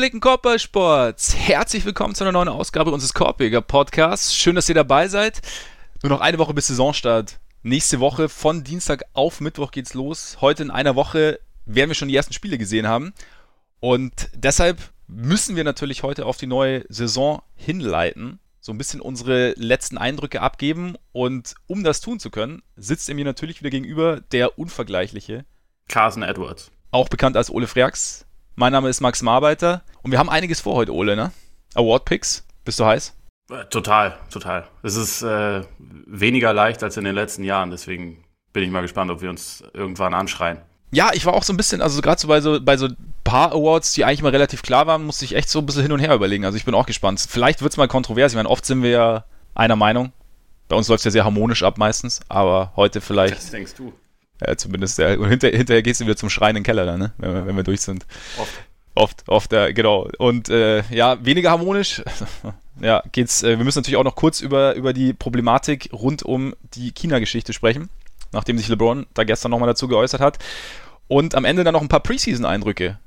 Gepflegten Korbballsports, herzlich willkommen zu einer neuen Ausgabe unseres Korbjäger Podcasts. Schön, dass ihr dabei seid. Nur noch eine Woche bis Saisonstart. Nächste Woche von Dienstag auf Mittwoch geht's los. Heute in einer Woche werden wir schon die ersten Spiele gesehen haben. Und deshalb müssen wir natürlich heute auf die neue Saison hinleiten, so ein bisschen unsere letzten Eindrücke abgeben. Und um das tun zu können, sitzt er mir natürlich wieder gegenüber der unvergleichliche Carson Edwards. Auch bekannt als Ole Freaks. Mein Name ist Max Marbeiter und wir haben einiges vor heute, Ole, ne? Award Picks. Bist du heiß? Äh, total, total. Es ist äh, weniger leicht als in den letzten Jahren, deswegen bin ich mal gespannt, ob wir uns irgendwann anschreien. Ja, ich war auch so ein bisschen, also gerade so bei so bei so paar Awards, die eigentlich mal relativ klar waren, musste ich echt so ein bisschen hin und her überlegen. Also ich bin auch gespannt. Vielleicht wird es mal kontrovers. Ich meine, oft sind wir ja einer Meinung. Bei uns läuft es ja sehr harmonisch ab meistens, aber heute vielleicht. Das denkst du. Ja, zumindest. Ja. Und hinter, hinterher gehst du wieder zum Schreien in den Keller, dann, ne? wenn, wir, wenn wir durch sind. Oft. Oft, oft, ja, genau. Und äh, ja, weniger harmonisch. ja, geht's. Äh, wir müssen natürlich auch noch kurz über, über die Problematik rund um die China-Geschichte sprechen, nachdem sich LeBron da gestern nochmal dazu geäußert hat. Und am Ende dann noch ein paar Preseason-Eindrücke.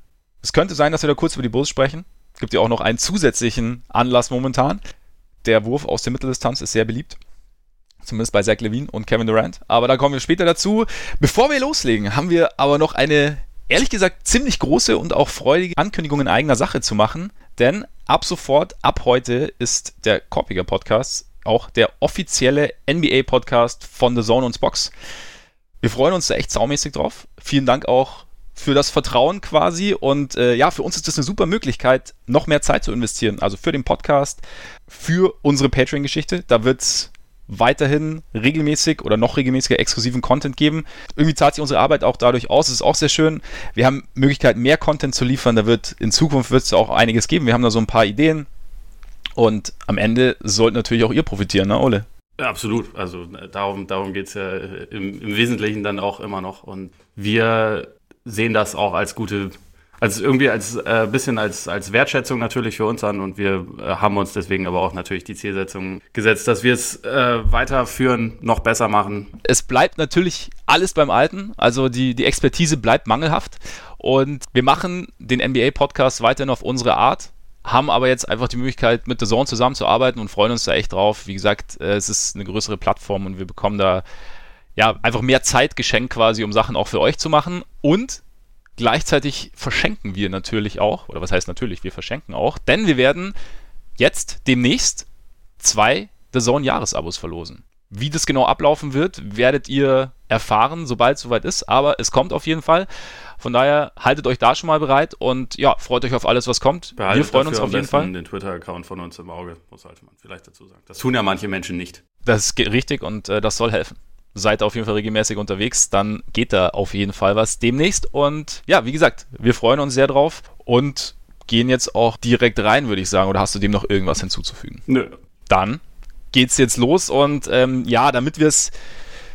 Es könnte sein, dass wir da kurz über die Bulls sprechen. Es gibt ja auch noch einen zusätzlichen Anlass momentan. Der Wurf aus der Mitteldistanz ist sehr beliebt. Zumindest bei Zach Levine und Kevin Durant. Aber da kommen wir später dazu. Bevor wir loslegen, haben wir aber noch eine, ehrlich gesagt, ziemlich große und auch freudige Ankündigung in eigener Sache zu machen. Denn ab sofort, ab heute, ist der Korpiger Podcast auch der offizielle NBA-Podcast von The Zone und Box. Wir freuen uns da echt saumäßig drauf. Vielen Dank auch für das Vertrauen quasi. Und äh, ja, für uns ist das eine super Möglichkeit, noch mehr Zeit zu investieren. Also für den Podcast, für unsere Patreon-Geschichte. Da wird es weiterhin regelmäßig oder noch regelmäßiger exklusiven Content geben. Irgendwie zahlt sich unsere Arbeit auch dadurch aus. Das ist auch sehr schön. Wir haben Möglichkeit, mehr Content zu liefern. Da wird in Zukunft wird es auch einiges geben. Wir haben da so ein paar Ideen. Und am Ende sollte natürlich auch ihr profitieren, ne, Ole? Ja, absolut. Also äh, darum, darum geht es ja äh, im, im Wesentlichen dann auch immer noch. Und wir sehen das auch als gute also irgendwie als äh, bisschen als, als Wertschätzung natürlich für uns an und wir äh, haben uns deswegen aber auch natürlich die Zielsetzung gesetzt, dass wir es äh, weiterführen, noch besser machen. Es bleibt natürlich alles beim Alten, also die, die Expertise bleibt mangelhaft und wir machen den NBA-Podcast weiterhin auf unsere Art haben aber jetzt einfach die Möglichkeit, mit The Zone zusammenzuarbeiten und freuen uns da echt drauf. Wie gesagt, äh, es ist eine größere Plattform und wir bekommen da ja einfach mehr Zeit geschenkt quasi, um Sachen auch für euch zu machen. Und Gleichzeitig verschenken wir natürlich auch, oder was heißt natürlich, wir verschenken auch, denn wir werden jetzt demnächst zwei The Zone Jahresabos verlosen. Wie das genau ablaufen wird, werdet ihr erfahren, sobald es soweit ist, aber es kommt auf jeden Fall. Von daher haltet euch da schon mal bereit und ja, freut euch auf alles, was kommt. Behaltet wir freuen uns auf jeden Fall. den Twitter-Account von uns im Auge, sollte man vielleicht dazu sagen. Das tun ja manche Menschen nicht. Das ist richtig und äh, das soll helfen seid auf jeden Fall regelmäßig unterwegs, dann geht da auf jeden Fall was demnächst. Und ja, wie gesagt, wir freuen uns sehr drauf und gehen jetzt auch direkt rein, würde ich sagen. Oder hast du dem noch irgendwas hinzuzufügen? Nö. Dann geht's jetzt los und ähm, ja, damit wir es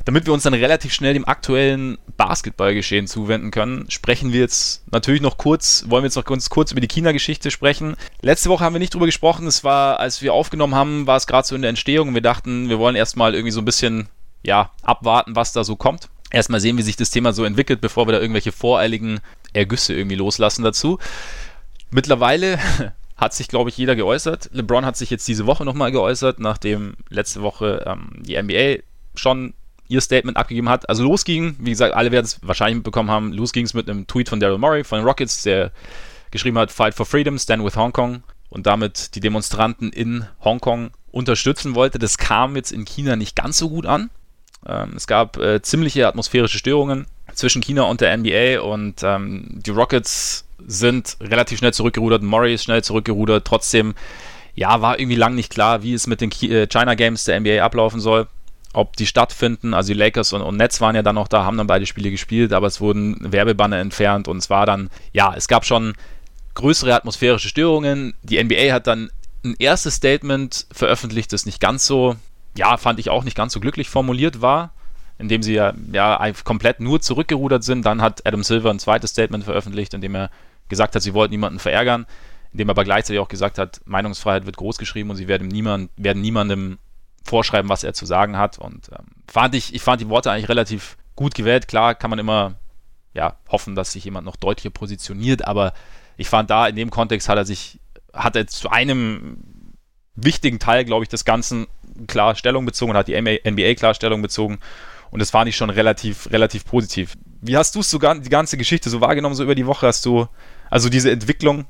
damit wir uns dann relativ schnell dem aktuellen Basketballgeschehen zuwenden können, sprechen wir jetzt natürlich noch kurz, wollen wir jetzt noch kurz, kurz über die China-Geschichte sprechen. Letzte Woche haben wir nicht drüber gesprochen. Es war, als wir aufgenommen haben, war es gerade so in der Entstehung und wir dachten, wir wollen erstmal irgendwie so ein bisschen ja, abwarten, was da so kommt. Erstmal sehen, wie sich das Thema so entwickelt, bevor wir da irgendwelche voreiligen Ergüsse irgendwie loslassen dazu. Mittlerweile hat sich, glaube ich, jeder geäußert. LeBron hat sich jetzt diese Woche nochmal geäußert, nachdem letzte Woche ähm, die NBA schon ihr Statement abgegeben hat. Also losging, wie gesagt, alle werden es wahrscheinlich mitbekommen haben, losging es mit einem Tweet von Daryl Murray von den Rockets, der geschrieben hat, Fight for Freedom, Stand with Hong Kong und damit die Demonstranten in Hongkong unterstützen wollte. Das kam jetzt in China nicht ganz so gut an. Ähm, es gab äh, ziemliche atmosphärische Störungen zwischen China und der NBA und ähm, die Rockets sind relativ schnell zurückgerudert, Murray ist schnell zurückgerudert, trotzdem ja, war irgendwie lang nicht klar, wie es mit den äh, China Games der NBA ablaufen soll, ob die stattfinden. Also die Lakers und, und Nets waren ja dann noch da, haben dann beide Spiele gespielt, aber es wurden Werbebanner entfernt und es war dann, ja, es gab schon größere atmosphärische Störungen. Die NBA hat dann ein erstes Statement veröffentlicht, das nicht ganz so ja, fand ich auch nicht ganz so glücklich formuliert war, indem sie ja, ja komplett nur zurückgerudert sind. Dann hat Adam Silver ein zweites Statement veröffentlicht, in dem er gesagt hat, sie wollten niemanden verärgern, in dem er aber gleichzeitig auch gesagt hat, Meinungsfreiheit wird groß geschrieben und sie werden, niemand, werden niemandem vorschreiben, was er zu sagen hat. Und ähm, fand ich, ich fand die Worte eigentlich relativ gut gewählt. Klar kann man immer ja, hoffen, dass sich jemand noch deutlicher positioniert, aber ich fand da in dem Kontext hat er sich, hat er zu einem wichtigen Teil, glaube ich, des Ganzen klar Stellung bezogen und hat die NBA klar Stellung bezogen. Und das fand ich schon relativ, relativ positiv. Wie hast du es sogar die ganze Geschichte so wahrgenommen, so über die Woche? Hast du, also diese Entwicklung?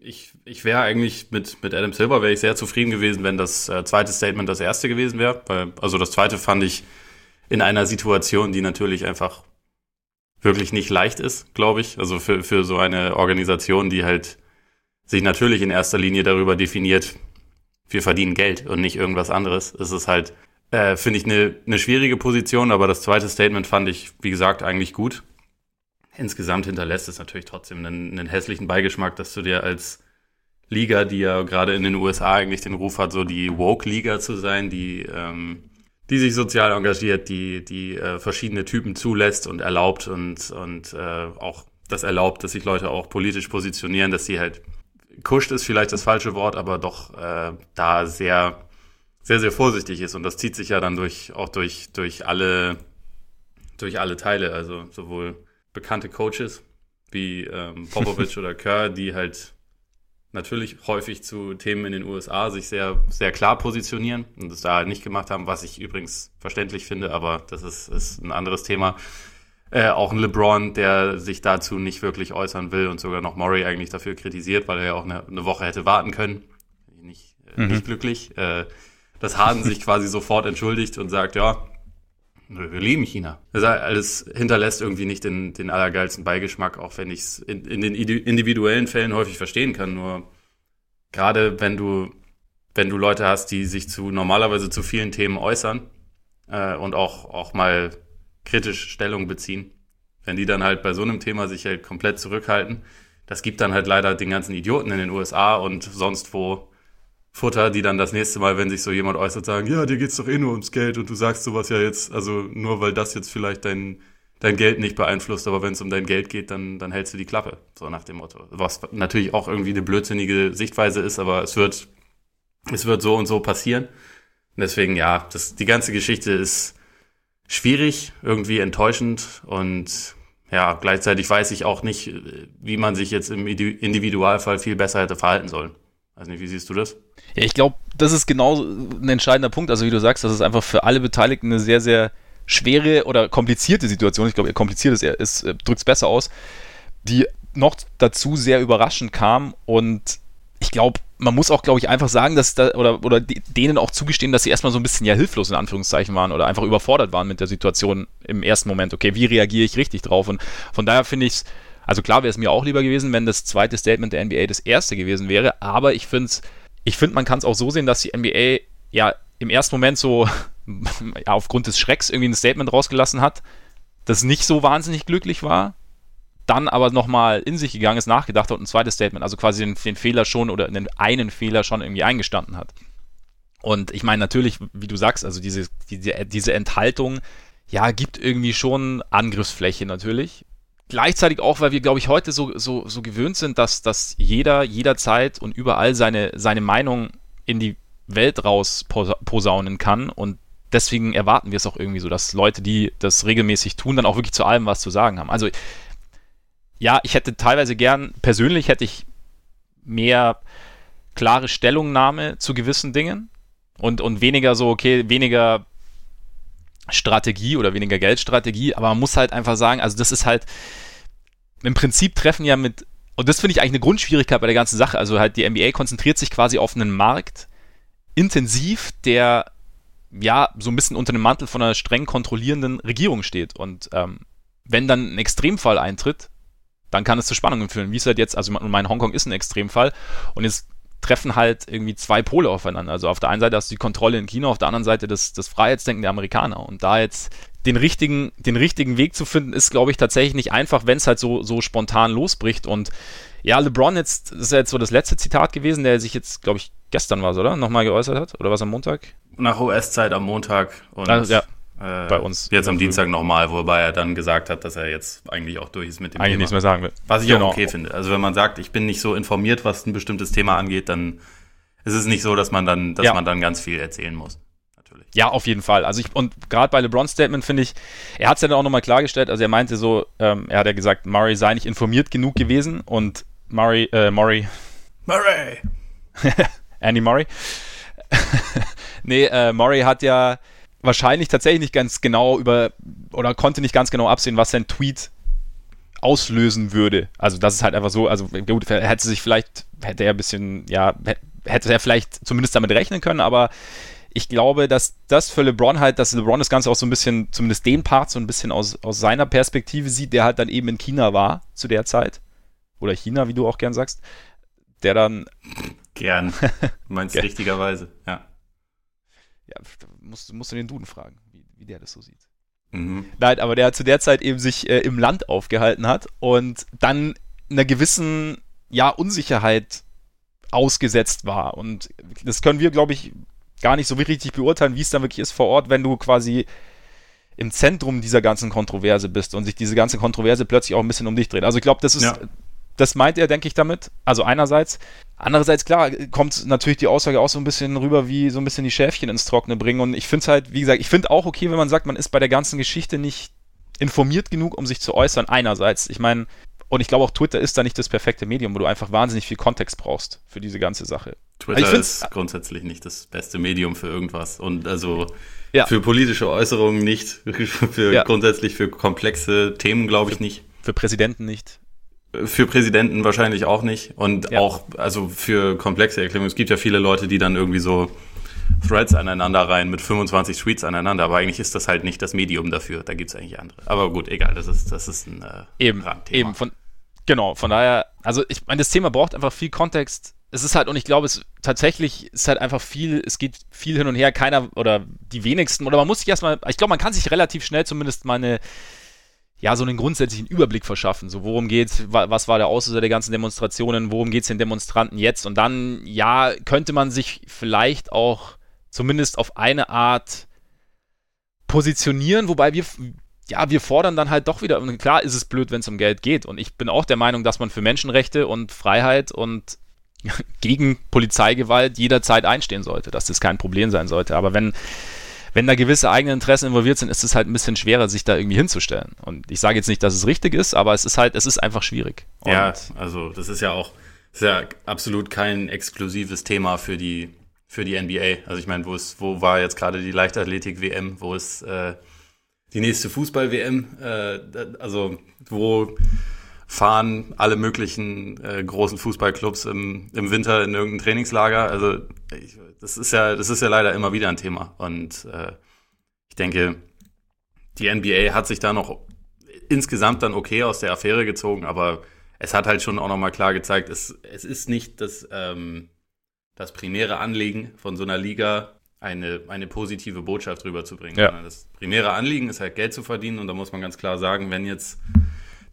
Ich, ich wäre eigentlich mit, mit Adam Silver wäre ich sehr zufrieden gewesen, wenn das äh, zweite Statement das erste gewesen wäre. also das zweite fand ich in einer Situation, die natürlich einfach wirklich nicht leicht ist, glaube ich. Also für, für so eine Organisation, die halt sich natürlich in erster Linie darüber definiert, wir verdienen Geld und nicht irgendwas anderes. Es ist halt, äh, finde ich, eine, eine schwierige Position, aber das zweite Statement fand ich, wie gesagt, eigentlich gut. Insgesamt hinterlässt es natürlich trotzdem einen, einen hässlichen Beigeschmack, dass du dir als Liga, die ja gerade in den USA eigentlich den Ruf hat, so die Woke-Liga zu sein, die, ähm, die sich sozial engagiert, die, die äh, verschiedene Typen zulässt und erlaubt und, und äh, auch das erlaubt, dass sich Leute auch politisch positionieren, dass sie halt kuscht ist vielleicht das falsche Wort, aber doch äh, da sehr, sehr, sehr vorsichtig ist. Und das zieht sich ja dann durch, auch durch, durch alle, durch alle Teile. Also sowohl bekannte Coaches wie ähm, Popovic oder Kerr, die halt natürlich häufig zu Themen in den USA sich sehr, sehr klar positionieren und das da halt nicht gemacht haben, was ich übrigens verständlich finde, aber das ist, ist ein anderes Thema. Äh, auch ein LeBron, der sich dazu nicht wirklich äußern will und sogar noch Murray eigentlich dafür kritisiert, weil er ja auch eine, eine Woche hätte warten können. Nicht, äh, mhm. nicht glücklich. Äh, dass Harden sich quasi sofort entschuldigt und sagt, ja, wir lieben China. Das alles hinterlässt irgendwie nicht den, den allergeilsten Beigeschmack, auch wenn ich es in, in den individuellen Fällen häufig verstehen kann. Nur gerade wenn du, wenn du Leute hast, die sich zu normalerweise zu vielen Themen äußern äh, und auch, auch mal kritisch Stellung beziehen. Wenn die dann halt bei so einem Thema sich halt komplett zurückhalten, das gibt dann halt leider den ganzen Idioten in den USA und sonst wo Futter, die dann das nächste Mal, wenn sich so jemand äußert, sagen, ja, dir geht's doch eh nur ums Geld und du sagst sowas ja jetzt, also nur weil das jetzt vielleicht dein, dein Geld nicht beeinflusst, aber wenn es um dein Geld geht, dann, dann hältst du die Klappe, so nach dem Motto. Was natürlich auch irgendwie eine blödsinnige Sichtweise ist, aber es wird, es wird so und so passieren. Und deswegen, ja, das, die ganze Geschichte ist, schwierig, irgendwie enttäuschend und ja, gleichzeitig weiß ich auch nicht, wie man sich jetzt im Individualfall viel besser hätte verhalten sollen. Weiß nicht, wie siehst du das? Ja, ich glaube, das ist genau ein entscheidender Punkt. Also wie du sagst, das ist einfach für alle Beteiligten eine sehr, sehr schwere oder komplizierte Situation. Ich glaube, kompliziert ist, ist äh, drückt es besser aus, die noch dazu sehr überraschend kam und ich glaube, man muss auch, glaube ich, einfach sagen, dass da, oder, oder denen auch zugestehen, dass sie erstmal so ein bisschen ja hilflos in Anführungszeichen waren oder einfach überfordert waren mit der Situation im ersten Moment. Okay, wie reagiere ich richtig drauf? Und von daher finde ich es, also klar wäre es mir auch lieber gewesen, wenn das zweite Statement der NBA das erste gewesen wäre, aber ich finde ich finde, man kann es auch so sehen, dass die NBA ja im ersten Moment so ja, aufgrund des Schrecks irgendwie ein Statement rausgelassen hat, das nicht so wahnsinnig glücklich war, dann aber nochmal in sich gegangen ist, nachgedacht hat und ein zweites Statement, also quasi den, den Fehler schon oder den einen Fehler schon irgendwie eingestanden hat. Und ich meine natürlich, wie du sagst, also diese, diese, diese Enthaltung, ja, gibt irgendwie schon Angriffsfläche natürlich. Gleichzeitig auch, weil wir, glaube ich, heute so, so, so gewöhnt sind, dass, dass jeder jederzeit und überall seine, seine Meinung in die Welt raus posaunen kann und deswegen erwarten wir es auch irgendwie so, dass Leute, die das regelmäßig tun, dann auch wirklich zu allem was zu sagen haben. Also ja, ich hätte teilweise gern, persönlich hätte ich mehr klare Stellungnahme zu gewissen Dingen und, und weniger so, okay, weniger Strategie oder weniger Geldstrategie, aber man muss halt einfach sagen, also das ist halt im Prinzip treffen ja mit, und das finde ich eigentlich eine Grundschwierigkeit bei der ganzen Sache, also halt die NBA konzentriert sich quasi auf einen Markt intensiv, der ja so ein bisschen unter dem Mantel von einer streng kontrollierenden Regierung steht. Und ähm, wenn dann ein Extremfall eintritt, dann kann es zu Spannungen führen. Wie es halt jetzt, also mein Hongkong ist ein Extremfall und jetzt treffen halt irgendwie zwei Pole aufeinander. Also auf der einen Seite hast du die Kontrolle in China, auf der anderen Seite das, das Freiheitsdenken der Amerikaner. Und da jetzt den richtigen, den richtigen Weg zu finden, ist, glaube ich, tatsächlich nicht einfach, wenn es halt so, so spontan losbricht. Und ja, LeBron jetzt, das ist ja jetzt so das letzte Zitat gewesen, der sich jetzt, glaube ich, gestern war es, oder? Nochmal geäußert hat? Oder was am Montag? Nach US-Zeit am Montag. Und also, ja. Äh, bei uns. Jetzt am Dienstag nochmal, wobei er dann gesagt hat, dass er jetzt eigentlich auch durch ist mit dem eigentlich Thema. nichts mehr sagen will. Was ich genau. auch okay finde. Also wenn man sagt, ich bin nicht so informiert, was ein bestimmtes Thema angeht, dann ist es nicht so, dass man dann, dass ja. man dann ganz viel erzählen muss. Natürlich. Ja, auf jeden Fall. Also ich, und gerade bei LeBron's Statement finde ich, er hat es ja dann auch nochmal klargestellt, also er meinte so, ähm, er hat ja gesagt, Murray sei nicht informiert genug gewesen und Murray, äh, Murray. Murray! Andy Murray. nee, äh, Murray hat ja wahrscheinlich tatsächlich nicht ganz genau über oder konnte nicht ganz genau absehen, was sein Tweet auslösen würde. Also das ist halt einfach so, also gut, hätte sich vielleicht, hätte er ein bisschen, ja, hätte er vielleicht zumindest damit rechnen können, aber ich glaube, dass das für LeBron halt, dass LeBron das Ganze auch so ein bisschen, zumindest den Part so ein bisschen aus, aus seiner Perspektive sieht, der halt dann eben in China war zu der Zeit. Oder China, wie du auch gern sagst. Der dann. Gern. Meinst du richtigerweise, ja. Ja, musst, musst du den Duden fragen, wie, wie der das so sieht. Mhm. Nein, aber der zu der Zeit eben sich äh, im Land aufgehalten hat und dann einer gewissen, ja, Unsicherheit ausgesetzt war. Und das können wir, glaube ich, gar nicht so richtig beurteilen, wie es dann wirklich ist vor Ort, wenn du quasi im Zentrum dieser ganzen Kontroverse bist und sich diese ganze Kontroverse plötzlich auch ein bisschen um dich dreht. Also ich glaube, das ist, ja. Das meint er, denke ich, damit. Also einerseits. Andererseits, klar, kommt natürlich die Aussage auch so ein bisschen rüber, wie so ein bisschen die Schäfchen ins Trockene bringen. Und ich finde es halt, wie gesagt, ich finde auch okay, wenn man sagt, man ist bei der ganzen Geschichte nicht informiert genug, um sich zu äußern. Einerseits. Ich meine, und ich glaube auch Twitter ist da nicht das perfekte Medium, wo du einfach wahnsinnig viel Kontext brauchst für diese ganze Sache. Twitter also ist grundsätzlich nicht das beste Medium für irgendwas. Und also ja. für politische Äußerungen nicht, für ja. grundsätzlich für komplexe Themen glaube ich nicht. Für Präsidenten nicht. Für Präsidenten wahrscheinlich auch nicht. Und ja. auch, also für komplexe Erklärungen. Es gibt ja viele Leute, die dann irgendwie so Threads aneinander rein mit 25 Tweets aneinander, aber eigentlich ist das halt nicht das Medium dafür. Da gibt es eigentlich andere. Aber gut, egal, das ist, das ist ein äh, eben, Randthema. Eben, von, genau, von daher, also ich meine, das Thema braucht einfach viel Kontext. Es ist halt, und ich glaube, es tatsächlich ist halt einfach viel, es geht viel hin und her, keiner oder die wenigsten, oder man muss sich erstmal, ich glaube, man kann sich relativ schnell zumindest mal eine, ja, so einen grundsätzlichen Überblick verschaffen. So, worum geht's, was war der Auslöser der ganzen Demonstrationen, worum geht es den Demonstranten jetzt? Und dann, ja, könnte man sich vielleicht auch zumindest auf eine Art positionieren, wobei wir, ja, wir fordern dann halt doch wieder, und klar ist es blöd, wenn es um Geld geht. Und ich bin auch der Meinung, dass man für Menschenrechte und Freiheit und gegen Polizeigewalt jederzeit einstehen sollte, dass das kein Problem sein sollte. Aber wenn, wenn da gewisse eigene Interessen involviert sind, ist es halt ein bisschen schwerer, sich da irgendwie hinzustellen. Und ich sage jetzt nicht, dass es richtig ist, aber es ist halt, es ist einfach schwierig. Und ja, also das ist ja auch, ist ja absolut kein exklusives Thema für die für die NBA. Also ich meine, wo ist, wo war jetzt gerade die Leichtathletik-WM, wo ist äh, die nächste Fußball-WM? Äh, also wo fahren alle möglichen äh, großen Fußballclubs im, im Winter in irgendein Trainingslager? Also ich, das ist ja, das ist ja leider immer wieder ein Thema. Und äh, ich denke, die NBA hat sich da noch insgesamt dann okay aus der Affäre gezogen, aber es hat halt schon auch nochmal klar gezeigt, es, es ist nicht das ähm, das primäre Anliegen von so einer Liga, eine, eine positive Botschaft rüberzubringen. Ja. Das primäre Anliegen ist halt Geld zu verdienen und da muss man ganz klar sagen, wenn jetzt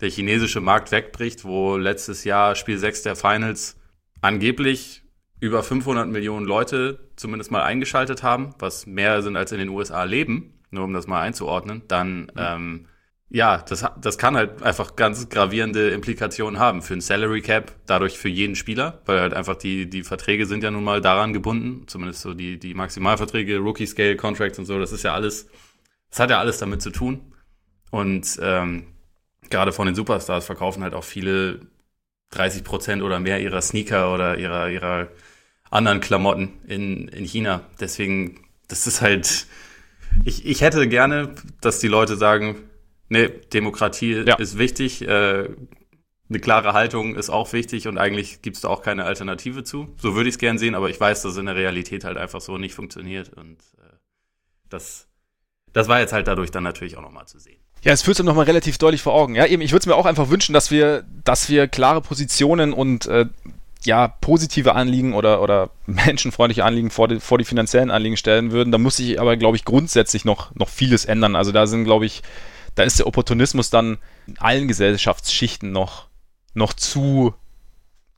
der chinesische Markt wegbricht, wo letztes Jahr Spiel 6 der Finals angeblich über 500 Millionen Leute zumindest mal eingeschaltet haben, was mehr sind als in den USA leben, nur um das mal einzuordnen, dann mhm. ähm, ja, das, das kann halt einfach ganz gravierende Implikationen haben für ein Salary Cap, dadurch für jeden Spieler, weil halt einfach die, die Verträge sind ja nun mal daran gebunden, zumindest so die, die Maximalverträge, Rookie Scale Contracts und so, das ist ja alles, das hat ja alles damit zu tun. Und ähm, gerade von den Superstars verkaufen halt auch viele 30 Prozent oder mehr ihrer Sneaker oder ihrer, ihrer anderen Klamotten in, in China. Deswegen, das ist halt, ich, ich hätte gerne, dass die Leute sagen, Nee, Demokratie ja. ist wichtig. Äh, eine klare Haltung ist auch wichtig und eigentlich gibt es da auch keine Alternative zu. So würde ich es gern sehen, aber ich weiß, dass es in der Realität halt einfach so nicht funktioniert und äh, das, das war jetzt halt dadurch dann natürlich auch nochmal zu sehen. Ja, es führt es nochmal relativ deutlich vor Augen. Ja, eben, ich würde es mir auch einfach wünschen, dass wir, dass wir klare Positionen und äh, ja, positive Anliegen oder, oder menschenfreundliche Anliegen vor die, vor die finanziellen Anliegen stellen würden. Da muss sich aber, glaube ich, grundsätzlich noch, noch vieles ändern. Also da sind, glaube ich, da ist der Opportunismus dann in allen Gesellschaftsschichten noch, noch zu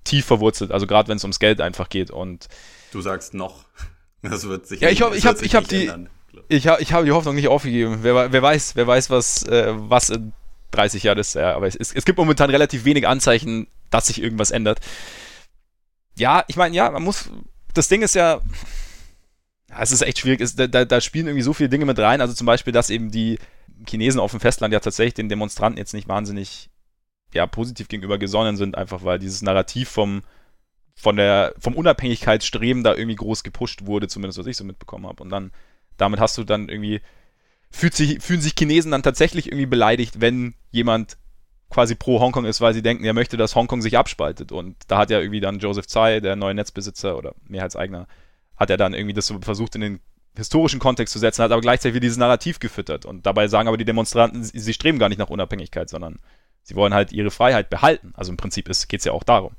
tief verwurzelt, also gerade wenn es ums Geld einfach geht und du sagst noch, das wird sich Ja, ich, ich habe ich habe die ändern. Ich habe ich habe die Hoffnung nicht aufgegeben. Wer, wer weiß, wer weiß was äh, was in 30 Jahren ist, ja, aber es, es gibt momentan relativ wenig Anzeichen, dass sich irgendwas ändert. Ja, ich meine, ja, man muss das Ding ist ja es ist echt schwierig, es, da, da spielen irgendwie so viele Dinge mit rein, also zum Beispiel, dass eben die Chinesen auf dem Festland ja tatsächlich den Demonstranten jetzt nicht wahnsinnig ja, positiv gegenüber gesonnen sind, einfach weil dieses Narrativ vom, von der, vom Unabhängigkeitsstreben da irgendwie groß gepusht wurde, zumindest was ich so mitbekommen habe. Und dann, damit hast du dann irgendwie, fühlt sich, fühlen sich Chinesen dann tatsächlich irgendwie beleidigt, wenn jemand quasi pro Hongkong ist, weil sie denken, er möchte, dass Hongkong sich abspaltet. Und da hat ja irgendwie dann Joseph Tsai, der neue Netzbesitzer oder Mehrheitseigner, hat er dann irgendwie das so versucht in den historischen Kontext zu setzen, hat aber gleichzeitig dieses Narrativ gefüttert. Und dabei sagen aber die Demonstranten, sie streben gar nicht nach Unabhängigkeit, sondern sie wollen halt ihre Freiheit behalten. Also im Prinzip geht es ja auch darum.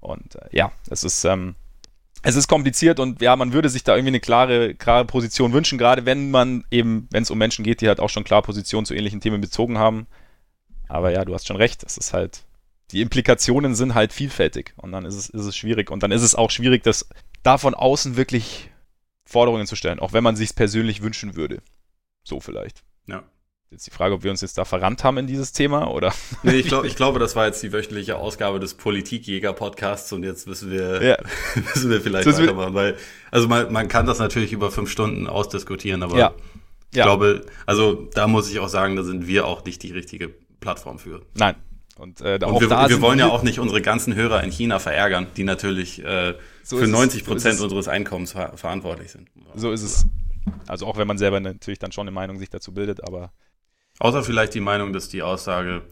Und äh, ja, es ist, ähm, es ist kompliziert und ja, man würde sich da irgendwie eine klare, klare Position wünschen, gerade wenn man eben, wenn es um Menschen geht, die halt auch schon klar Positionen zu ähnlichen Themen bezogen haben. Aber ja, du hast schon recht, es ist halt, die Implikationen sind halt vielfältig und dann ist es, ist es schwierig. Und dann ist es auch schwierig, das da von außen wirklich Forderungen zu stellen, auch wenn man sich persönlich wünschen würde. So vielleicht. Ja. Jetzt die Frage, ob wir uns jetzt da verrannt haben in dieses Thema oder. Nee, ich, glaub, ich glaube, das war jetzt die wöchentliche Ausgabe des Politikjäger-Podcasts und jetzt müssen wir, Ja. müssen wir vielleicht wird- weitermachen, weil, also man, man kann das natürlich über fünf Stunden ausdiskutieren, aber Ja. ich Ja. glaube, also da muss ich auch sagen, da sind wir auch nicht die richtige Plattform für. Nein. Und, äh, Und wir, wir wollen ja auch nicht unsere ganzen Hörer in China verärgern, die natürlich äh, So für ist es, 90 so ist Prozent es. unseres Einkommens ver verantwortlich sind. So ist es. Also auch wenn man selber natürlich dann schon eine Meinung sich dazu bildet, aber Außer vielleicht die Meinung, dass die Aussage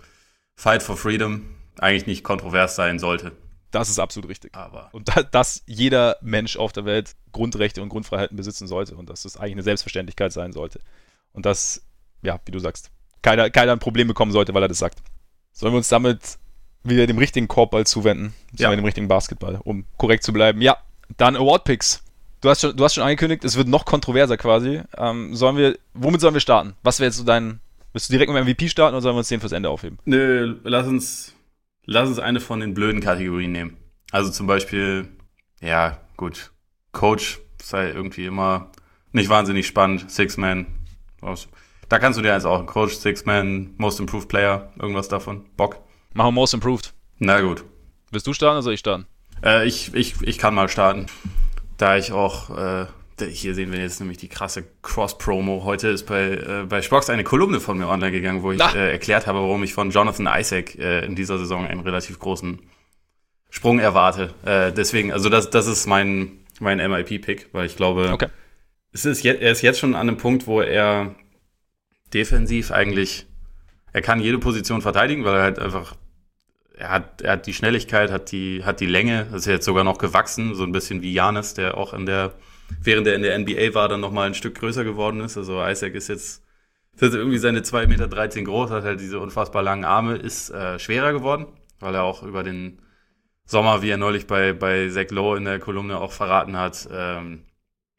Fight for Freedom eigentlich nicht kontrovers sein sollte. das ist absolut richtig. Aber Und da, dass jeder Mensch auf der Welt Grundrechte und Grundfreiheiten besitzen sollte und dass das eigentlich eine Selbstverständlichkeit sein sollte. Und dass, ja, wie du sagst, keiner, keiner ein Problem bekommen sollte, weil er das sagt. Sollen wir uns damit wieder dem richtigen Korbball zuwenden? Ja. Ja. dem richtigen Basketball, um korrekt zu bleiben. Ja, dann Award Picks. Du hast schon, du hast schon angekündigt, es wird noch kontroverser quasi. Ähm, sollen wir, womit sollen wir starten? Was wäre jetzt so dein, willst du direkt mit dem MVP starten oder sollen wir uns den fürs Ende aufheben? nö, lass uns, lass uns eine von den blöden Kategorien nehmen. Also zum Beispiel, ja, gut, Coach sei irgendwie immer nicht wahnsinnig spannend. Six-Man. Da kannst du dir jetzt auch Coach, Six-Man, Most Improved Player, irgendwas davon. Bock. Machen wir Most Improved. Na gut. Willst du starten oder soll ich starten? Äh, ich, ich, ich kann mal starten. Da ich auch, äh, hier sehen wir jetzt nämlich die krasse Cross-Promo. Heute ist bei, äh, bei Spox eine Kolumne von mir online gegangen, wo ich Ah. äh, erklärt habe, warum ich von Jonathan Isaac äh, in dieser Saison einen relativ großen Sprung erwarte. Äh, deswegen, also das, das ist mein, mein MIP-Pick, weil ich glaube, Okay. es ist je, er ist jetzt schon an einem Punkt, wo er defensiv eigentlich, er kann jede Position verteidigen, weil er halt einfach, er hat, er hat die Schnelligkeit, hat die, hat die Länge, ist jetzt sogar noch gewachsen, so ein bisschen wie Janis, der auch in der, während er in der NBA war, dann nochmal ein Stück größer geworden ist. Also Isaac ist jetzt, ist jetzt irgendwie seine 2,13 Meter groß, hat halt diese unfassbar langen Arme, ist äh, schwerer geworden, weil er auch über den Sommer, wie er neulich bei, bei Zach Lowe in der Kolumne auch verraten hat, ähm,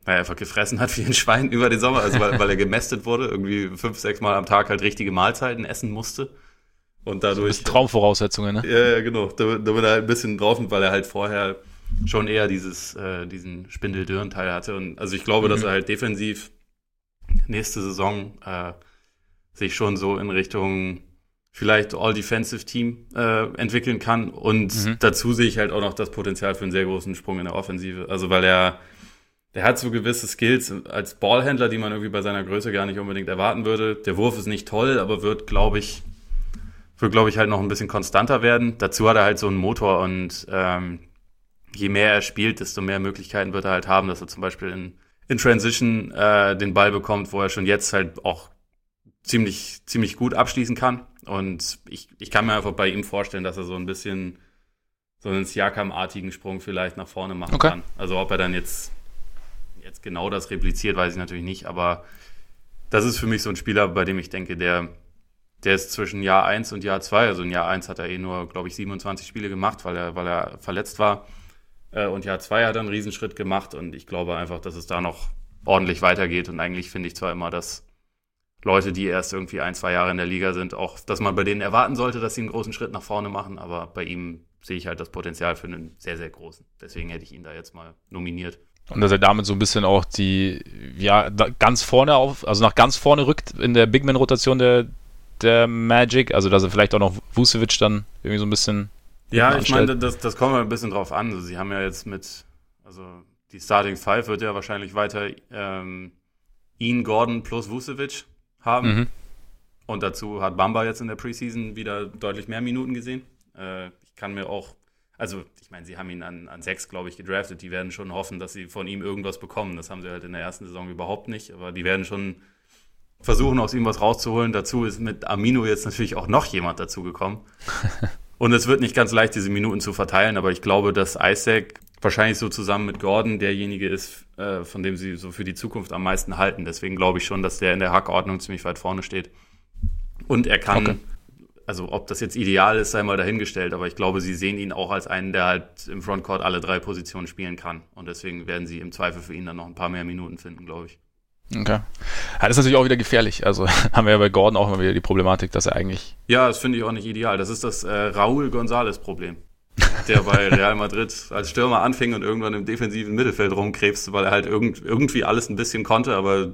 weil er einfach gefressen hat wie ein Schwein über den Sommer, also weil, weil er gemästet wurde, irgendwie fünf, sechs Mal am Tag halt richtige Mahlzeiten essen musste. Und Das dadurch. sind Traumvoraussetzungen, ne? Ja, ja, genau. Da, da wird er halt ein bisschen drauf, weil er halt vorher schon eher dieses, äh, diesen Spindeldürrenteil hatte. Und also ich glaube, dass Mhm. er halt defensiv nächste Saison äh, sich schon so in Richtung vielleicht All-Defensive-Team äh, entwickeln kann. Und Mhm. dazu sehe ich halt auch noch das Potenzial für einen sehr großen Sprung in der Offensive. Also weil er, der hat so gewisse Skills als Ballhändler, die man irgendwie bei seiner Größe gar nicht unbedingt erwarten würde. Der Wurf ist nicht toll, aber wird, glaube ich, wird, glaube ich, halt noch ein bisschen konstanter werden. Dazu hat er halt so einen Motor und ähm, je mehr er spielt, desto mehr Möglichkeiten wird er halt haben, dass er zum Beispiel in, in Transition äh, den Ball bekommt, wo er schon jetzt halt auch ziemlich, ziemlich gut abschließen kann. Und ich, ich kann mir einfach bei ihm vorstellen, dass er so ein bisschen so einen Siakam-artigen Sprung vielleicht nach vorne machen Okay. kann. Also ob er dann jetzt, jetzt genau das repliziert, weiß ich natürlich nicht, aber das ist für mich so ein Spieler, bei dem ich denke, der, der ist zwischen Jahr 1 und Jahr 2. Also in Jahr 1 hat er eh nur, glaube ich, 27 Spiele gemacht, weil er, weil er verletzt war. Äh, Und Jahr 2 hat er einen Riesenschritt gemacht und ich glaube einfach, dass es da noch ordentlich weitergeht. Und eigentlich finde ich zwar immer, dass Leute, die erst irgendwie ein, zwei Jahre in der Liga sind, auch, dass man bei denen erwarten sollte, dass sie einen großen Schritt nach vorne machen, aber bei ihm sehe ich halt das Potenzial für einen sehr, sehr großen. Deswegen hätte ich ihn da jetzt mal nominiert. Und dass er damit so ein bisschen auch die, ja, ganz vorne auf, also nach ganz vorne rückt in der Big Man-Rotation der, der Magic, also dass er vielleicht auch noch Vucevic dann irgendwie so ein bisschen. Ja, ich meine, das, das kommt ein bisschen drauf an. Also, sie haben ja jetzt mit, also die Starting Five wird ja wahrscheinlich weiter ähm, ihn, Gordon plus Vucevic haben. Mhm. Und dazu hat Bamba jetzt in der Preseason wieder deutlich mehr Minuten gesehen. Äh, ich kann mir auch, also ich meine, sie haben ihn an, an sechs, glaube ich, gedraftet. Die werden schon hoffen, dass sie von ihm irgendwas bekommen. Das haben sie halt in der ersten Saison überhaupt nicht. Aber die werden schon versuchen, aus ihm was rauszuholen. Dazu ist mit Amino jetzt natürlich auch noch jemand dazugekommen. Und es wird nicht ganz leicht, diese Minuten zu verteilen, aber ich glaube, dass Isaac wahrscheinlich so zusammen mit Gordon derjenige ist, äh, von dem sie so für die Zukunft am meisten halten. Deswegen glaube ich schon, dass der in der Hackordnung ziemlich weit vorne steht. Und er kann, okay. also ob das jetzt ideal ist, sei mal dahingestellt, aber ich glaube, sie sehen ihn auch als einen, der halt im Frontcourt alle drei Positionen spielen kann. Und deswegen werden sie im Zweifel für ihn dann noch ein paar mehr Minuten finden, glaube ich. Okay. Ja, das ist natürlich auch wieder gefährlich. Also haben wir ja bei Gordon auch immer wieder die Problematik, dass er eigentlich. Ja, das finde ich auch nicht ideal. Das ist das äh, Raúl González-Problem. der bei Real Madrid als Stürmer anfing und irgendwann im defensiven Mittelfeld rumkrebste, weil er halt irgend, irgendwie alles ein bisschen konnte, aber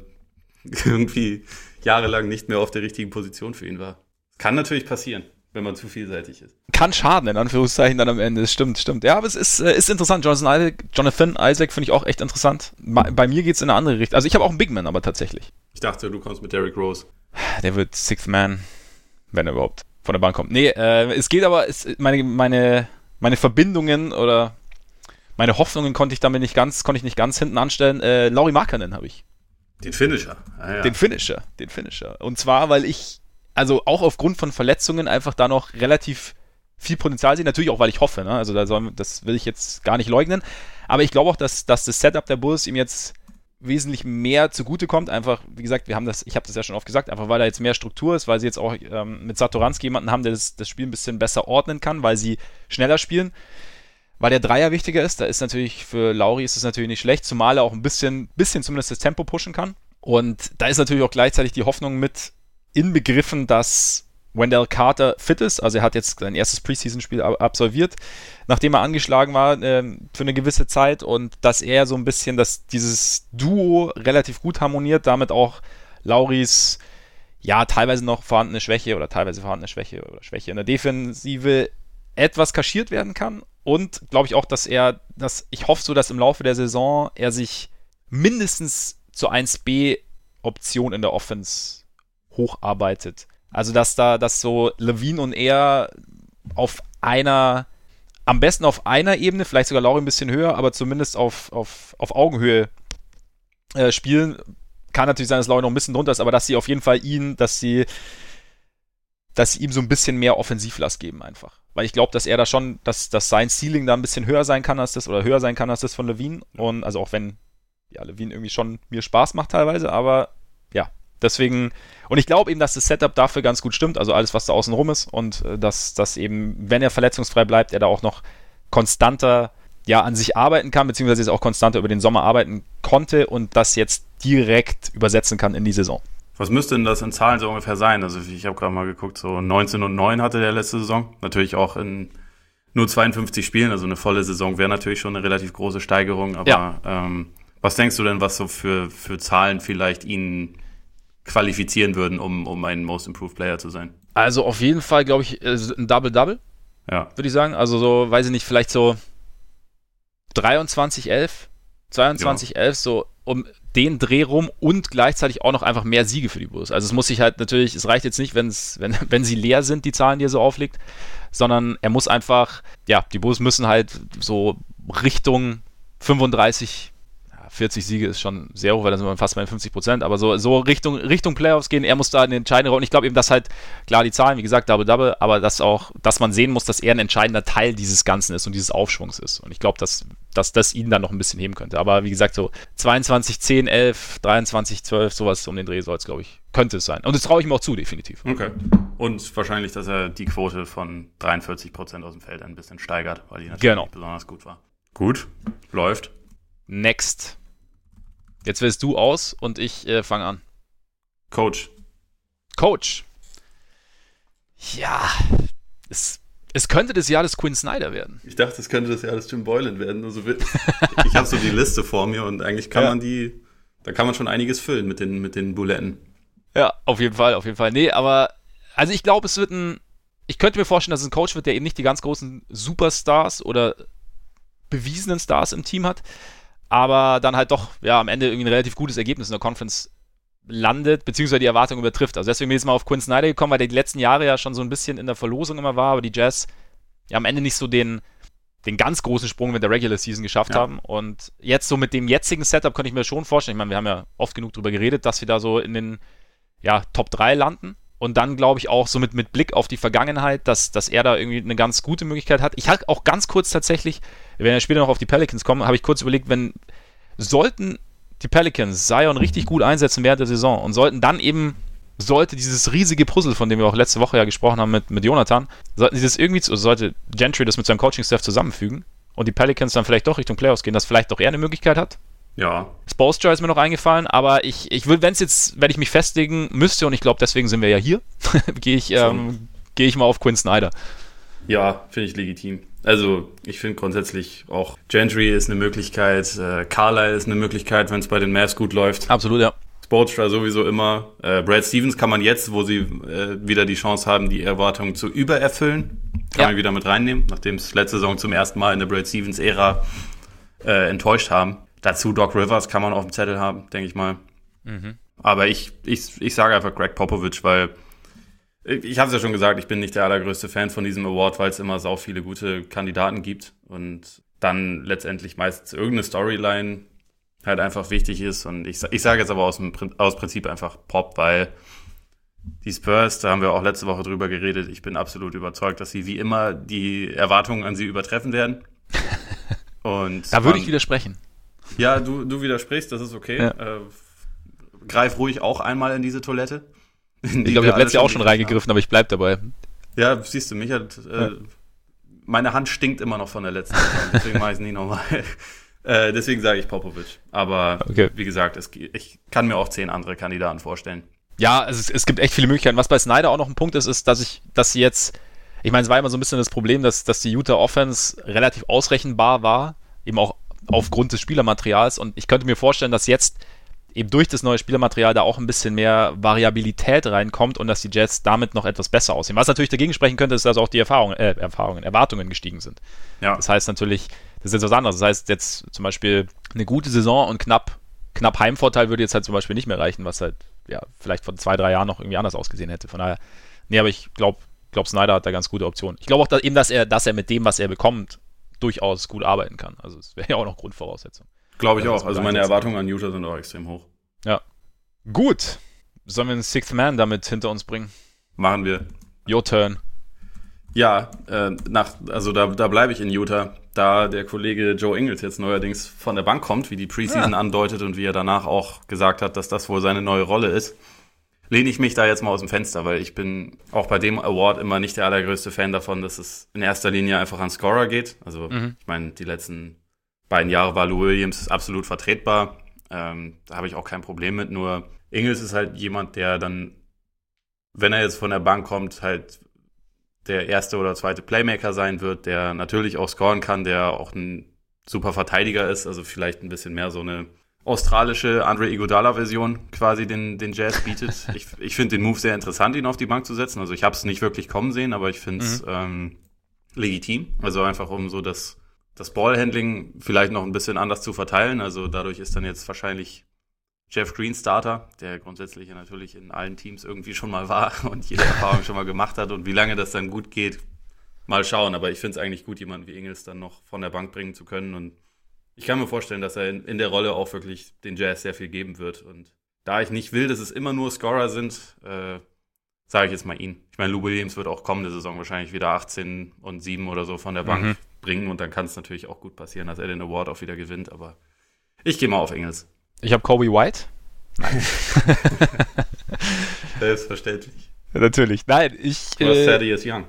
irgendwie jahrelang nicht mehr auf der richtigen Position für ihn war. Kann natürlich passieren wenn man zu vielseitig ist. Kann schaden, in Anführungszeichen, dann am Ende. Stimmt, stimmt. Ja, aber es ist, äh, ist interessant. Jonathan Isaac, Jonathan Isaac finde ich auch echt interessant. Bei mir geht es in eine andere Richtung. Also ich habe auch einen Big Man, aber tatsächlich. Ich dachte, du kommst mit Derrick Rose. Der wird Sixth Man, wenn er überhaupt von der Bank kommt. Nee, äh, es geht aber, es, meine, meine, meine Verbindungen oder meine Hoffnungen konnte ich damit nicht ganz, konnte ich nicht ganz hinten anstellen. Äh, Laurie Markkanen habe ich. Den Finisher. Ah, ja. Den Finisher, den Finisher. Und zwar, weil ich also auch aufgrund von Verletzungen einfach da noch relativ viel Potenzial sehe. Natürlich auch, weil ich hoffe. Ne? Also da soll, das will ich jetzt gar nicht leugnen. Aber ich glaube auch, dass, dass das Setup der Bulls ihm jetzt wesentlich mehr zugutekommt. Einfach, wie gesagt, wir haben das, ich habe das ja schon oft gesagt, einfach weil da jetzt mehr Struktur ist, weil sie jetzt auch ähm, mit Satoranski jemanden haben, der das, das Spiel ein bisschen besser ordnen kann, weil sie schneller spielen. Weil der Dreier wichtiger ist, da ist natürlich für Lauri ist es natürlich nicht schlecht, zumal er auch ein bisschen, bisschen zumindest das Tempo pushen kann. Und da ist natürlich auch gleichzeitig die Hoffnung mit, inbegriffen, dass Wendell Carter fit ist. Also er hat jetzt sein erstes Preseason-Spiel absolviert, nachdem er angeschlagen war äh, für eine gewisse Zeit und dass er so ein bisschen, dass dieses Duo relativ gut harmoniert, damit auch Lauris ja teilweise noch vorhandene Schwäche oder teilweise vorhandene Schwäche oder Schwäche in der Defensive etwas kaschiert werden kann und glaube ich auch, dass er, dass ich hoffe so, dass im Laufe der Saison er sich mindestens zur 1B Option in der Offense hocharbeitet. Also, dass da, dass so Levine und er auf einer, am besten auf einer Ebene, vielleicht sogar Lauri ein bisschen höher, aber zumindest auf, auf, auf Augenhöhe äh, spielen. Kann natürlich sein, dass Lauri noch ein bisschen drunter ist, aber dass sie auf jeden Fall ihn, dass sie, dass sie ihm so ein bisschen mehr Offensivlast geben einfach. Weil ich glaube, dass er da schon, dass, dass sein Ceiling da ein bisschen höher sein kann als das, oder höher sein kann als das von Levine. Und also auch wenn, ja, Levine irgendwie schon mir Spaß macht teilweise, aber Deswegen, und ich glaube eben, dass das Setup dafür ganz gut stimmt, also alles, was da außen rum ist und äh, dass, dass eben, wenn er verletzungsfrei bleibt, er da auch noch konstanter ja, an sich arbeiten kann, beziehungsweise jetzt auch konstanter über den Sommer arbeiten konnte und das jetzt direkt übersetzen kann in die Saison. Was müsste denn das in Zahlen so ungefähr sein? Also ich habe gerade mal geguckt, so 19 und 9 hatte der letzte Saison. Natürlich auch in nur 52 Spielen, also eine volle Saison wäre natürlich schon eine relativ große Steigerung. Aber ja. ähm, was denkst du denn, was so für, für Zahlen vielleicht ihn qualifizieren würden, um, um ein Most Improved Player zu sein. Also auf jeden Fall, glaube ich, ein Double-Double. Ja. Würde ich sagen. Also so, weiß ich nicht, vielleicht so 23, 11, 22, ja. 11, so um den Dreh rum und gleichzeitig auch noch einfach mehr Siege für die Bulls. Also es muss sich halt natürlich, es reicht jetzt nicht, wenn's, wenn, wenn sie leer sind, die Zahlen, die er so auflegt, sondern er muss einfach, ja, die Bulls müssen halt so Richtung 35, 40 Siege ist schon sehr hoch, weil dann sind wir fast bei 50 Prozent. Aber so, so Richtung, Richtung Playoffs gehen, er muss da eine entscheidende Rolle. Und ich glaube eben, dass halt, klar, die Zahlen, wie gesagt, Double-Double, aber dass auch, dass man sehen muss, dass er ein entscheidender Teil dieses Ganzen ist und dieses Aufschwungs ist. Und ich glaube, dass, dass das ihn dann noch ein bisschen heben könnte. Aber wie gesagt, so 22, 10, 11, 23, 12, sowas um den Dreh soll es, glaube ich, könnte es sein. Und das traue ich ihm auch zu, definitiv. Okay. Und wahrscheinlich, dass er die Quote von 43 Prozent aus dem Feld ein bisschen steigert, weil die natürlich genau. besonders gut war. Gut, läuft. Next. Jetzt wählst du aus und ich äh, fange an. Coach. Coach. Ja, es, es könnte das Jahr des Quinn Snyder werden. Ich dachte, es könnte das Jahr des Jim Boylan werden. Also, ich habe so die Liste vor mir und eigentlich kann ja. man die, da kann man schon einiges füllen mit den, mit den Buletten. Ja, auf jeden Fall, auf jeden Fall. Nee, aber, also ich glaube, es wird ein, ich könnte mir vorstellen, dass es ein Coach wird, der eben nicht die ganz großen Superstars oder bewiesenen Stars im Team hat, aber dann halt doch, ja, am Ende irgendwie ein relativ gutes Ergebnis in der Conference landet, beziehungsweise die Erwartung übertrifft. Also deswegen bin ich jetzt mal auf Quinn Snyder gekommen, weil der die letzten Jahre ja schon so ein bisschen in der Verlosung immer war, aber die Jazz ja am Ende nicht so den, den ganz großen Sprung mit der Regular Season geschafft ja. haben. Und jetzt so mit dem jetzigen Setup könnte ich mir schon vorstellen, ich meine, wir haben ja oft genug darüber geredet, dass wir da so in den ja, Top 3 landen. Und dann glaube ich auch so mit, mit Blick auf die Vergangenheit, dass, dass er da irgendwie eine ganz gute Möglichkeit hat. Ich habe auch ganz kurz tatsächlich, wenn wir später noch auf die Pelicans kommen, habe ich kurz überlegt, wenn sollten die Pelicans Zion richtig gut einsetzen während der Saison und sollten dann eben, sollte dieses riesige Puzzle, von dem wir auch letzte Woche ja gesprochen haben mit, mit Jonathan, sollten sie das irgendwie, sollte Gentry das mit seinem Coaching-Staff zusammenfügen und die Pelicans dann vielleicht doch Richtung Playoffs gehen, dass vielleicht doch er eine Möglichkeit hat? Ja. Spolstra ist mir noch eingefallen, aber ich, ich will, wenn es jetzt, wenn ich mich festigen müsste, und ich glaube, deswegen sind wir ja hier, gehe ich, ähm, geh ich mal auf Quinn Snyder. Ja, finde ich legitim. Also ich finde grundsätzlich auch Gentry ist eine Möglichkeit, äh, Carlyle ist eine Möglichkeit, wenn es bei den Mavs gut läuft. Absolut, ja. Sportstra sowieso immer. Äh, Brad Stevens kann man jetzt, wo sie äh, wieder die Chance haben, die Erwartungen zu übererfüllen, kann ja. man wieder mit reinnehmen, nachdem es letzte Saison zum ersten Mal in der Brad Stevens-Ära äh, enttäuscht haben. Dazu Doc Rivers kann man auf dem Zettel haben, denke ich mal. Mhm. Aber ich, ich, ich sage einfach Greg Popovich, weil ich habe es ja schon gesagt, ich bin nicht der allergrößte Fan von diesem Award, weil es immer sau viele gute Kandidaten gibt und dann letztendlich meistens irgendeine Storyline halt einfach wichtig ist. Und ich, ich sage jetzt aber aus, dem, aus Prinzip einfach Pop, weil die Spurs, da haben wir auch letzte Woche drüber geredet, ich bin absolut überzeugt, dass sie wie immer die Erwartungen an sie übertreffen werden. Und da würde ich widersprechen. Ja, du, du widersprichst, das ist okay. Ja. Äh, greif ruhig auch einmal in diese Toilette. Ich glaube, ich habe letztes Jahr auch schon reingegriffen, haben. aber ich bleib dabei. Ja, siehst du, mich hat. Äh, ja. Meine Hand stinkt immer noch von der letzten deswegen mache ich es nie nochmal. Äh, deswegen sage ich Popovic. Aber okay. wie gesagt, es, ich kann mir auch zehn andere Kandidaten vorstellen. Ja, es, es gibt echt viele Möglichkeiten. Was bei Snyder auch noch ein Punkt ist, ist, dass ich, dass sie jetzt, ich meine, es war immer so ein bisschen das Problem, dass, dass die Utah Offense relativ ausrechenbar war, eben auch aufgrund des Spielermaterials. Und ich könnte mir vorstellen, dass jetzt eben durch das neue Spielermaterial da auch ein bisschen mehr Variabilität reinkommt und dass die Jets damit noch etwas besser aussehen. Was natürlich dagegen sprechen könnte, ist, dass auch die Erfahrungen, äh, Erfahrungen, Erwartungen gestiegen sind. Ja. Das heißt natürlich, das ist jetzt was anderes. Das heißt jetzt zum Beispiel eine gute Saison und knapp, knapp Heimvorteil würde jetzt halt zum Beispiel nicht mehr reichen, was halt ja vielleicht vor zwei, drei Jahren noch irgendwie anders ausgesehen hätte. Von daher, nee, aber ich glaube, glaub, Snyder hat da ganz gute Optionen. Ich glaube auch dass eben, dass er, dass er mit dem, was er bekommt, durchaus gut arbeiten kann. Also es wäre ja auch noch Grundvoraussetzung. Glaube ich auch. Also meine Erwartungen an Utah sind auch extrem hoch. Ja. Gut. Sollen wir einen Sixth Man damit hinter uns bringen? Machen wir. Your turn. Ja, äh, nach, also da, da bleibe ich in Utah, da der Kollege Joe Ingles jetzt neuerdings von der Bank kommt, wie die Preseason ja. andeutet und wie er danach auch gesagt hat, dass das wohl seine neue Rolle ist lehne ich mich da jetzt mal aus dem Fenster, weil ich bin auch bei dem Award immer nicht der allergrößte Fan davon, dass es in erster Linie einfach an Scorer geht. Also mhm. ich meine, die letzten beiden Jahre war Lou Williams absolut vertretbar. Ähm, da habe ich auch kein Problem mit. Nur Ingles ist halt jemand, der dann, wenn er jetzt von der Bank kommt, halt der erste oder zweite Playmaker sein wird, der natürlich auch scoren kann, der auch ein super Verteidiger ist, also vielleicht ein bisschen mehr so eine australische Andre Iguodala-Version quasi den, den Jazz bietet. ich ich finde den Move sehr interessant, ihn auf die Bank zu setzen. Also ich habe es nicht wirklich kommen sehen, aber ich finde es mhm. ähm, legitim. Also einfach um so das, das Ballhandling vielleicht noch ein bisschen anders zu verteilen. Also dadurch ist dann jetzt wahrscheinlich Jeff Green Starter, der grundsätzlich natürlich in allen Teams irgendwie schon mal war und jede Erfahrung schon mal gemacht hat. Und wie lange das dann gut geht, mal schauen. Aber ich finde es eigentlich gut, jemanden wie Ingels dann noch von der Bank bringen zu können und ich kann mir vorstellen, dass er in, in, der Rolle auch wirklich den Jazz sehr viel geben wird. Und da ich nicht will, dass es immer nur Scorer sind, äh, sage ich jetzt mal ihn. Ich meine, Lou Williams wird auch kommende Saison wahrscheinlich wieder 18 und 7 oder so von der Bank mhm. Bringen und dann kann es natürlich auch gut passieren, dass er den Award auch wieder gewinnt. Aber ich gehe mal auf Engels. Ich habe Kobe White. Nein. Selbstverständlich. Natürlich. Nein, ich. Du hast äh, Thaddeus Young.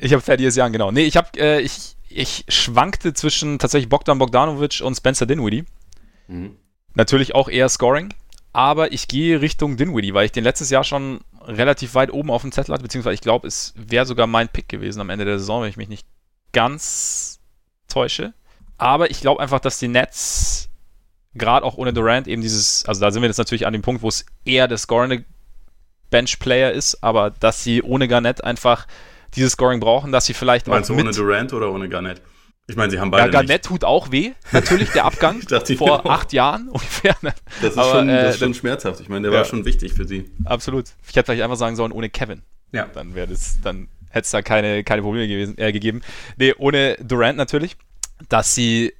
Ich habe Thaddeus Young, genau. Nee, ich habe, äh, ich, ich schwankte zwischen tatsächlich Bogdan Bogdanovic und Spencer Dinwiddie. Mhm. Natürlich auch eher Scoring, aber ich gehe Richtung Dinwiddie, weil ich den letztes Jahr schon relativ weit oben auf dem Zettel hatte, beziehungsweise ich glaube, es wäre sogar mein Pick gewesen am Ende der Saison, wenn ich mich nicht ganz täusche. Aber ich glaube einfach, dass die Nets gerade auch ohne Durant eben dieses, also da sind wir jetzt natürlich an dem Punkt, wo es eher der scorende Bench-Player ist, aber dass sie ohne Garnett einfach dieses Scoring brauchen, dass sie vielleicht Meinst du ohne Durant oder ohne Garnett? Ich meine, sie haben beide. Ja, Garnett nicht. tut auch weh, natürlich, der Abgang vor genau. acht Jahren ungefähr. Das ist, Aber, schon, das ist äh, schon schmerzhaft. Ich meine, der ja. war schon wichtig für sie. Absolut. Ich hätte vielleicht einfach sagen sollen, ohne Kevin. Ja. Dann wäre das, dann hätte es da keine, keine Probleme gewesen, äh, gegeben. Nee, ohne Durant natürlich. Dass sie,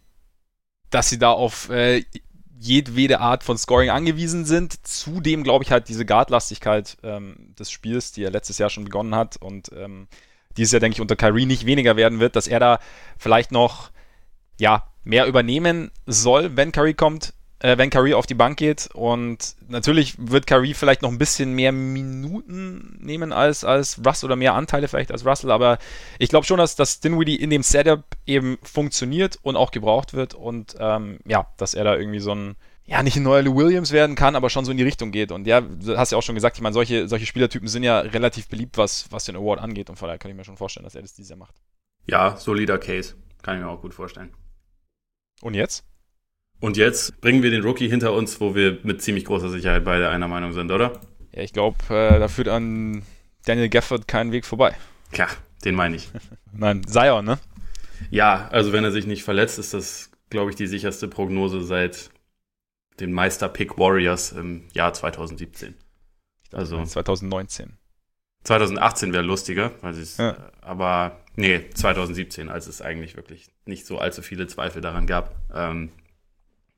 dass sie da auf äh, jedwede Art von Scoring angewiesen sind. Zudem glaube ich halt diese Guardlastigkeit ähm, des Spiels, die er letztes Jahr schon begonnen hat und ähm, dieses Jahr, denke ich, unter Kyrie nicht weniger werden wird, dass er da vielleicht noch, ja, mehr übernehmen soll, wenn Kyrie kommt, äh, wenn Kyrie auf die Bank geht. Und natürlich wird Kyrie vielleicht noch ein bisschen mehr Minuten nehmen als, als Russell oder mehr Anteile vielleicht als Russell, aber ich glaube schon, dass, dass Dinwiddie in dem Setup eben funktioniert und auch gebraucht wird und ähm, ja, dass er da irgendwie so ein ja, nicht ein neuer Lou Williams werden kann, aber schon so in die Richtung geht. Und ja, du hast ja auch schon gesagt, ich meine, solche, solche Spielertypen sind ja relativ beliebt, was, was den Award angeht. Und von daher kann ich mir schon vorstellen, dass er das dieses Jahr macht. Ja, solider Case. Kann ich mir auch gut vorstellen. Und jetzt? Und jetzt bringen wir den Rookie hinter uns, wo wir mit ziemlich großer Sicherheit beide einer Meinung sind, oder? Ja, ich glaube, äh, da führt an Daniel Gafford keinen Weg vorbei. Klar, den meine ich. Nein, Zion, ne? Ja, also wenn er sich nicht verletzt, ist das, glaube ich, die sicherste Prognose seit den Meister-Pick Warriors im Jahr 2017. Also 2019. 2018 wäre lustiger, weil ja. Äh, aber nee, 2017, als es eigentlich wirklich nicht so allzu viele Zweifel daran gab. Ähm,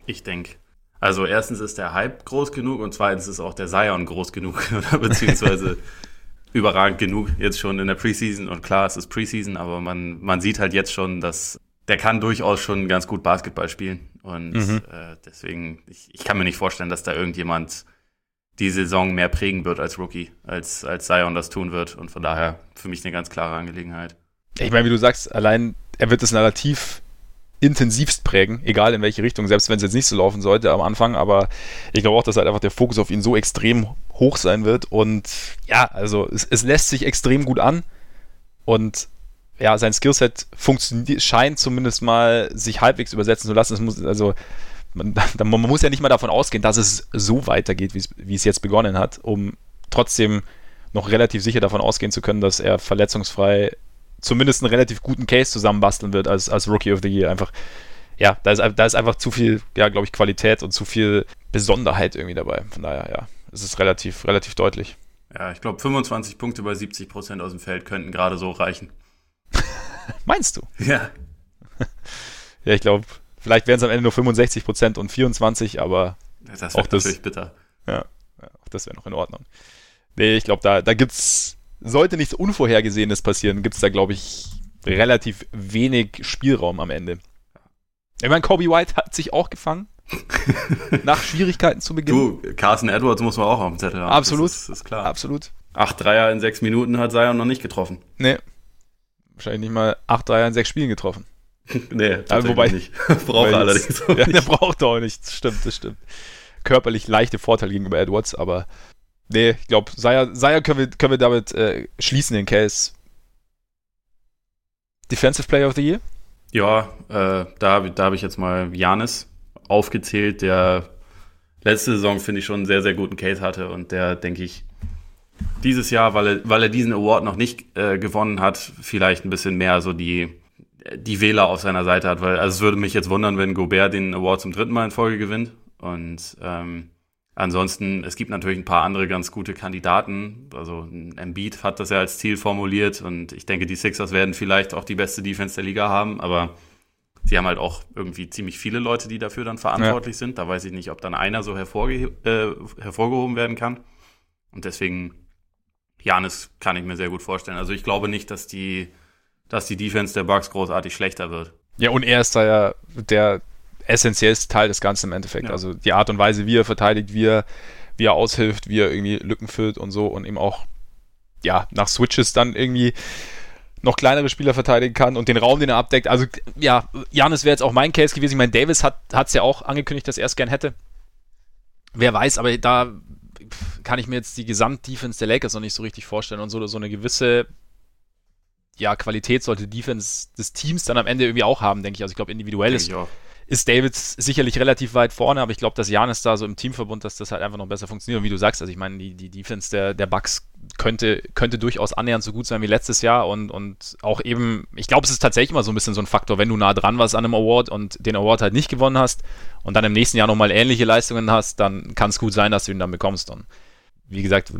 ich denke, also erstens ist der Hype groß genug und zweitens ist auch der Zion groß genug, oder beziehungsweise überragend genug jetzt schon in der Preseason. Und klar, es ist Preseason, aber man, man sieht halt jetzt schon, dass der kann durchaus schon ganz gut Basketball spielen. Und mhm. äh, deswegen, ich, ich kann mir nicht vorstellen, dass da irgendjemand die Saison mehr prägen wird als Rookie, als, als Zion das tun wird. Und von daher für mich eine ganz klare Angelegenheit. Ich meine, wie du sagst, allein er wird das Narrativ intensivst prägen, egal in welche Richtung, selbst wenn es jetzt nicht so laufen sollte am Anfang, aber ich glaube auch, dass halt einfach der Fokus auf ihn so extrem hoch sein wird und ja, also es, es lässt sich extrem gut an und ja, sein Skillset funktioniert, scheint zumindest mal sich halbwegs übersetzen zu lassen. Es muss, also, man, man, muss ja nicht mal davon ausgehen, dass es so weitergeht, wie es jetzt begonnen hat, um trotzdem noch relativ sicher davon ausgehen zu können, dass er verletzungsfrei zumindest einen relativ guten Case zusammenbasteln wird als, als Rookie of the Year. Einfach, ja, da ist, da ist einfach zu viel, ja, glaube ich, Qualität und zu viel Besonderheit irgendwie dabei. Von daher, ja, es ist relativ, relativ deutlich. Ja, ich glaube, 25 Punkte bei 70 Prozent aus dem Feld könnten gerade so reichen. Meinst du? Ja. ja, ich glaube, vielleicht wären es am Ende nur 65 Prozent und 24, aber das auch das natürlich bitter. Ja, auch das wäre noch in Ordnung. Nee, ich glaube, da, da gibt's, sollte nichts Unvorhergesehenes passieren, gibt es da, glaube ich, relativ wenig Spielraum am Ende. Ich meine, Kobe White hat sich auch gefangen. nach Schwierigkeiten zu Beginn. Du, Carson Edwards muss man auch auf dem Zettel haben. Absolut. Das ist, das ist klar. Absolut. Acht Dreier in sechs Minuten hat Zion noch nicht getroffen. Nee, wahrscheinlich nicht mal acht Dreier in sechs Spielen getroffen. nee, also, wobei nicht. braucht er allerdings auch ja, nicht. Der braucht auch nicht. Das stimmt, das stimmt. Körperlich leichte Vorteile gegenüber Edwards, aber nee, ich glaube, Saya, können, wir, können wir damit äh, schließen, den Case. Defensive Player of the Year? Ja, äh, da, da habe ich jetzt mal Janis aufgezählt, der letzte Saison, finde ich, schon einen sehr, sehr guten Case hatte und der, denke ich, dieses Jahr, weil er, weil er diesen Award noch nicht äh, gewonnen hat, vielleicht ein bisschen mehr so die, die Wähler auf seiner Seite hat, weil also es würde mich jetzt wundern, wenn Gobert den Award zum dritten Mal in Folge gewinnt. Und ähm, ansonsten, es gibt natürlich ein paar andere ganz gute Kandidaten. Also Embiid hat das ja als Ziel formuliert und ich denke, die Sixers werden vielleicht auch die beste Defense der Liga haben, aber sie haben halt auch irgendwie ziemlich viele Leute, die dafür dann verantwortlich ja. sind. Da weiß ich nicht, ob dann einer so hervorge äh, hervorgehoben werden kann. Und deswegen Janis kann ich mir sehr gut vorstellen. Also ich glaube nicht, dass die, dass die Defense der Bucks großartig schlechter wird. Ja, und er ist da ja der essentiellste Teil des Ganzen im Endeffekt. Ja. Also die Art und Weise, wie er verteidigt, wie er, wie er aushilft, wie er irgendwie Lücken füllt und so und eben auch, ja, nach Switches dann irgendwie noch kleinere Spieler verteidigen kann und den Raum, den er abdeckt. Also ja, Janis wäre jetzt auch mein Case gewesen. Ich meine, Davis hat es ja auch angekündigt, dass er es gern hätte. Wer weiß, aber da kann ich mir jetzt die Gesamtdefense der Lakers noch nicht so richtig vorstellen und so, so eine gewisse ja, Qualität sollte Defense des Teams dann am Ende irgendwie auch haben, denke ich. Also ich glaube, individuell ist, ist Davids sicherlich relativ weit vorne, aber ich glaube, dass Janis da so im Teamverbund, dass das halt einfach noch besser funktioniert. Und wie du sagst, also ich meine, die, die Defense der, der Bucks könnte, könnte durchaus annähernd so gut sein wie letztes Jahr und, und auch eben, ich glaube, es ist tatsächlich immer so ein bisschen so ein Faktor, wenn du nah dran warst an einem Award und den Award halt nicht gewonnen hast und dann im nächsten Jahr nochmal ähnliche Leistungen hast, dann kann es gut sein, dass du ihn dann bekommst. Und wie gesagt,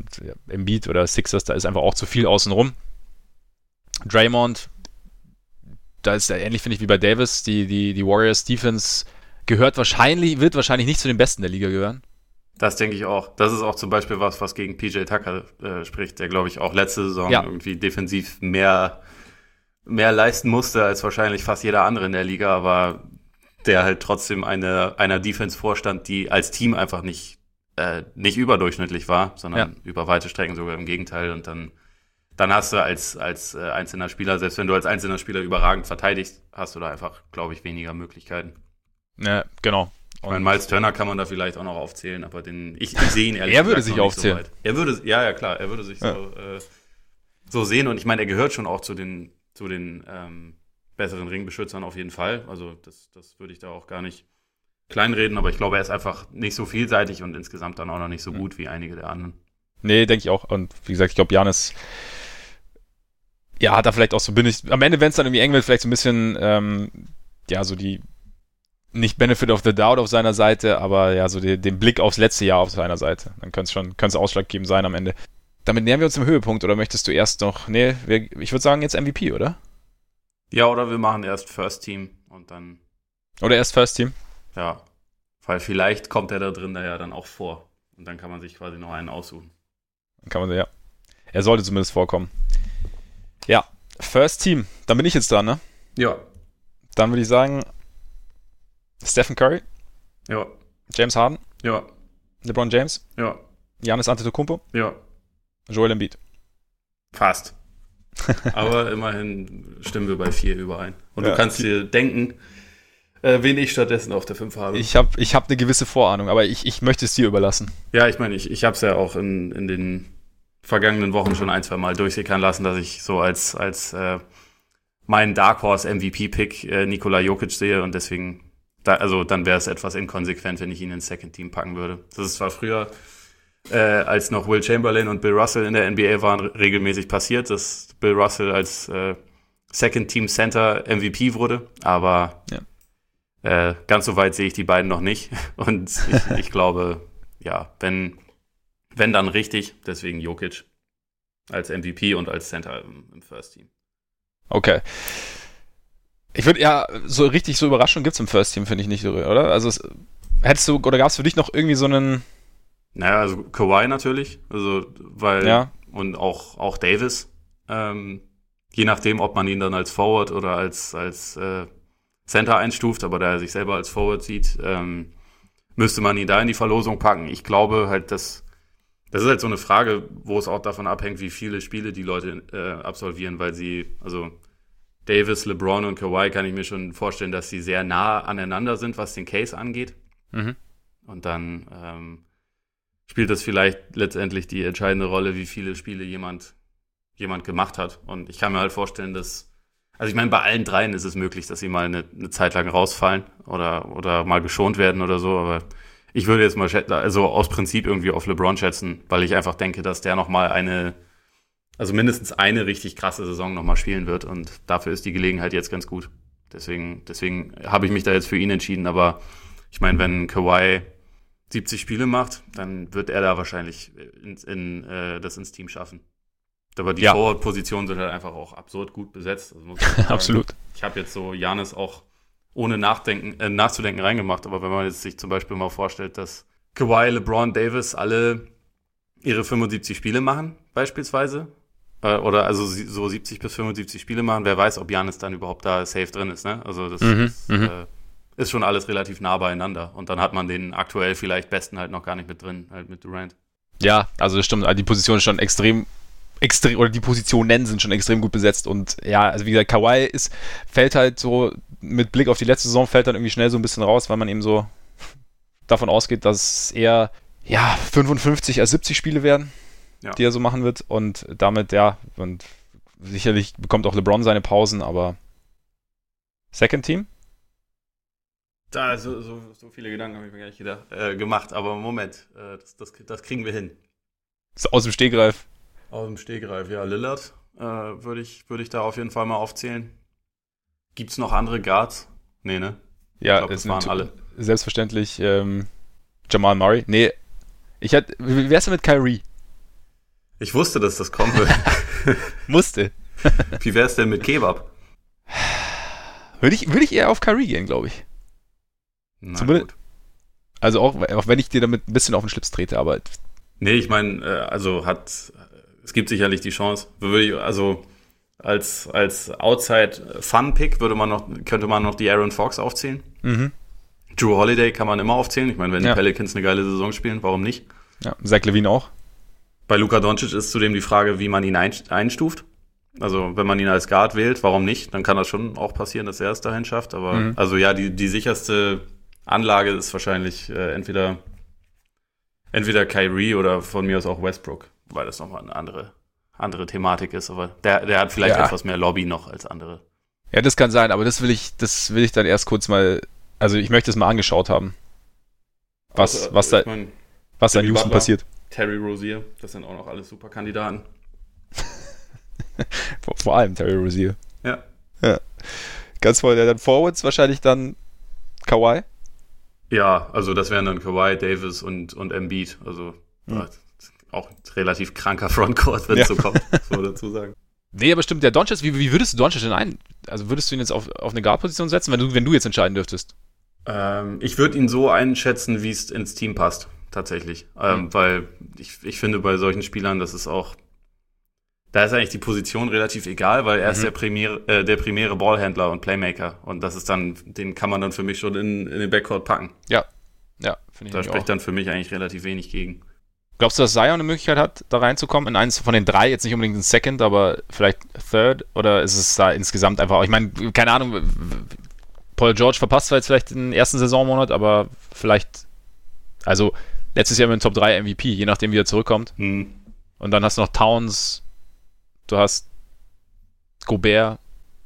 im Beat oder Sixers, da ist einfach auch zu viel außenrum. Draymond, da ist er ähnlich, finde ich, wie bei Davis. Die, die, die Warriors Defense gehört wahrscheinlich, wird wahrscheinlich nicht zu den Besten der Liga gehören. Das denke ich auch. Das ist auch zum Beispiel was, was gegen PJ Tucker äh, spricht, der, glaube ich, auch letzte Saison ja. irgendwie defensiv mehr, mehr leisten musste als wahrscheinlich fast jeder andere in der Liga, aber der halt trotzdem eine, einer Defense vorstand, die als Team einfach nicht, äh, nicht überdurchschnittlich war, sondern ja. über weite Strecken sogar im Gegenteil. Und dann, dann hast du als, als äh, einzelner Spieler, selbst wenn du als einzelner Spieler überragend verteidigst, hast du da einfach, glaube ich, weniger Möglichkeiten. Ja, genau. Ich meine, Miles Turner kann man da vielleicht auch noch aufzählen, aber den, ich, ich sehe ihn ehrlich Er würde sich aufzählen. So er würde, ja, ja, klar, er würde sich ja. so, äh, so sehen und ich meine, er gehört schon auch zu den, zu den ähm, besseren Ringbeschützern auf jeden Fall. Also das, das würde ich da auch gar nicht kleinreden, aber ich glaube, er ist einfach nicht so vielseitig und insgesamt dann auch noch nicht so gut wie einige der anderen. Nee, denke ich auch. Und wie gesagt, ich glaube, Janis ja, hat da vielleicht auch so bin ich. Am Ende, wenn es dann irgendwie eng wird, vielleicht so ein bisschen, ähm, ja, so die nicht Benefit of the Doubt auf seiner Seite, aber ja, so die, den Blick aufs letzte Jahr auf seiner Seite. Dann könnte es schon könnte ausschlaggebend sein am Ende. Damit nähern wir uns im Höhepunkt oder möchtest du erst noch. Nee, wir, ich würde sagen jetzt MVP, oder? Ja, oder wir machen erst First Team und dann. Oder erst First Team? Ja. Weil vielleicht kommt er da drin da ja dann auch vor. Und dann kann man sich quasi noch einen aussuchen. Dann kann man, ja. Er sollte zumindest vorkommen. Ja, First Team. Dann bin ich jetzt dran, ne? Ja. Dann würde ich sagen, Stephen Curry. Ja. James Harden. Ja. LeBron James. Ja. Giannis Antetokounmpo. Ja. Joel Embiid. Fast. Aber immerhin stimmen wir bei vier überein. Und ja. du kannst dir denken, äh, wen ich stattdessen auf der 5 habe. Ich habe ich hab eine gewisse Vorahnung, aber ich, ich möchte es dir überlassen. Ja, ich meine, ich, ich habe es ja auch in, in den vergangenen Wochen schon ein, zwei Mal durchsickern lassen, dass ich so als, als äh, meinen Dark Horse MVP-Pick äh, Nikola Jokic sehe und deswegen da, also dann wäre es etwas inkonsequent, wenn ich ihn ins Second Team packen würde. Das ist zwar früher, äh, als noch Will Chamberlain und Bill Russell in der NBA waren, regelmäßig passiert, dass Bill Russell als äh, Second Team Center MVP wurde, aber ja. äh, ganz so weit sehe ich die beiden noch nicht. Und ich, ich glaube, ja, wenn, wenn dann richtig, deswegen Jokic als MVP und als Center im, im First Team. Okay. Ich würde ja, so richtig so Überraschung gibt es im First Team, finde ich nicht, oder? Also es, hättest du, oder gab es für dich noch irgendwie so einen. Naja, also Kawhi natürlich, also weil ja. und auch, auch Davis. Ähm, je nachdem, ob man ihn dann als Forward oder als, als äh, Center einstuft, aber da er sich selber als Forward sieht, ähm, müsste man ihn da in die Verlosung packen. Ich glaube halt, dass das ist halt so eine Frage, wo es auch davon abhängt, wie viele Spiele die Leute äh, absolvieren, weil sie, also Davis, LeBron und Kawhi kann ich mir schon vorstellen, dass sie sehr nah aneinander sind, was den Case angeht. Mhm. Und dann ähm, spielt das vielleicht letztendlich die entscheidende Rolle, wie viele Spiele jemand, jemand gemacht hat. Und ich kann mir halt vorstellen, dass, also ich meine, bei allen dreien ist es möglich, dass sie mal eine, eine Zeit lang rausfallen oder, oder mal geschont werden oder so, aber ich würde jetzt mal also aus Prinzip irgendwie auf LeBron schätzen, weil ich einfach denke, dass der noch mal eine also mindestens eine richtig krasse Saison nochmal spielen wird und dafür ist die Gelegenheit jetzt ganz gut. Deswegen, deswegen habe ich mich da jetzt für ihn entschieden, aber ich meine, wenn Kawhi 70 Spiele macht, dann wird er da wahrscheinlich in, in, äh, das ins Team schaffen. Aber die ja. Forward-Positionen sind halt einfach auch absurd gut besetzt. Also Absolut. Ich habe jetzt so Janis auch ohne Nachdenken, äh, nachzudenken reingemacht, aber wenn man jetzt sich zum Beispiel mal vorstellt, dass Kawhi, LeBron, Davis alle ihre 75 Spiele machen, beispielsweise, äh, oder also so 70 bis 75 Spiele machen. Wer weiß, ob Janis dann überhaupt da safe drin ist. Ne? Also das mhm, ist, mhm. äh, ist, schon alles relativ nah beieinander. Und dann hat man den aktuell vielleicht besten halt noch gar nicht mit drin, halt mit Durant. Ja, also das stimmt. Also die Position ist schon extrem extrem oder die Positionen sind schon extrem gut besetzt und ja, also wie gesagt, Kawhi ist fällt halt so mit Blick auf die letzte Saison fällt dann irgendwie schnell so ein bisschen raus, weil man eben so davon ausgeht, dass eher ja 55 als 70 Spiele werden ja. die er so machen wird. Und damit, ja, und sicherlich bekommt auch LeBron seine Pausen, aber Second Team? Da, so, so, so viele Gedanken habe ich mir gar nicht gedacht, äh, gemacht, aber Moment, äh, das, das, das kriegen wir hin. So aus dem Stegreif. Aus dem Stegreif, ja, Lillard äh, würde ich, würd ich da auf jeden Fall mal aufzählen. Gibt es noch andere Guards? Nee, ne? Ja, ich glaub, das waren alle. Selbstverständlich ähm, Jamal Murray. Nee, ich hatte, wie wär's denn mit Kyrie? Ich wusste, dass das kommen wird. Musste. wie wär's denn mit Kebab? Würde ich, würde ich eher auf Kyrie gehen, glaube ich. Na Zumindest, gut. Also auch, auch wenn ich dir damit ein bisschen auf den Schlips trete, aber. Nee, ich meine, äh, also hat, es gibt sicherlich die Chance. Also als, als Outside-Fun-Pick würde man noch, könnte man noch die Aaron Fox aufzählen. Mhm. Drew Holiday kann man immer aufzählen. Ich meine, wenn ja. die Pelicans eine geile Saison spielen, warum nicht? Ja, Zach Levine auch. Bei Luka Doncic ist zudem die Frage, wie man ihn einstuft. Also, wenn man ihn als Guard wählt, warum nicht? Dann kann das schon auch passieren, dass er es dahin schafft. Aber, mhm. also ja, die, die sicherste Anlage ist wahrscheinlich äh, entweder, entweder Kyrie oder von mir aus auch Westbrook, weil das nochmal eine andere, andere Thematik ist. Aber der, der hat vielleicht ja. etwas mehr Lobby noch als andere. Ja, das kann sein, aber das will ich, das will ich dann erst kurz mal also ich möchte es mal angeschaut haben. Was, also, was da, mein, was da in Houston Butler, passiert. Terry Rozier, das sind auch noch alles super Kandidaten. vor, vor, allem Terry Rozier. Ja. ja. Ganz voll, der dann Forwards wahrscheinlich dann Kawhi. Ja, also das wären dann Kawhi, Davis und, und Embiid. Also hm. Auch relativ kranker Frontcourt, wenn es ja. so kommt, muss man dazu sagen. Nee, aber stimmt, der Doncic, wie, wie würdest du Doncic denn ein? Also würdest du ihn jetzt auf, auf eine Guard-Position setzen, wenn du, wenn du jetzt entscheiden dürftest? Ähm, ich würde ihn so einschätzen, wie es ins Team passt, tatsächlich. Ähm, mhm. Weil ich, ich finde, bei solchen Spielern, das ist auch, da ist eigentlich die Position relativ egal, weil er mhm. ist der primäre, äh, der primäre Ballhändler und Playmaker. Und das ist dann, den kann man dann für mich schon in, in den Backcourt packen. Ja. Ja, finde ich. Da spricht auch. dann für mich eigentlich relativ wenig gegen. Glaubst du, dass Zion eine Möglichkeit hat, da reinzukommen? In eins von den drei, jetzt nicht unbedingt ein Second, aber vielleicht Third? Oder ist es da insgesamt einfach, ich meine, keine Ahnung, Paul George verpasst zwar jetzt vielleicht den ersten Saisonmonat, aber vielleicht, also letztes Jahr mit dem Top 3 MVP, je nachdem wie er zurückkommt. Hm. Und dann hast du noch Towns, du hast Gobert.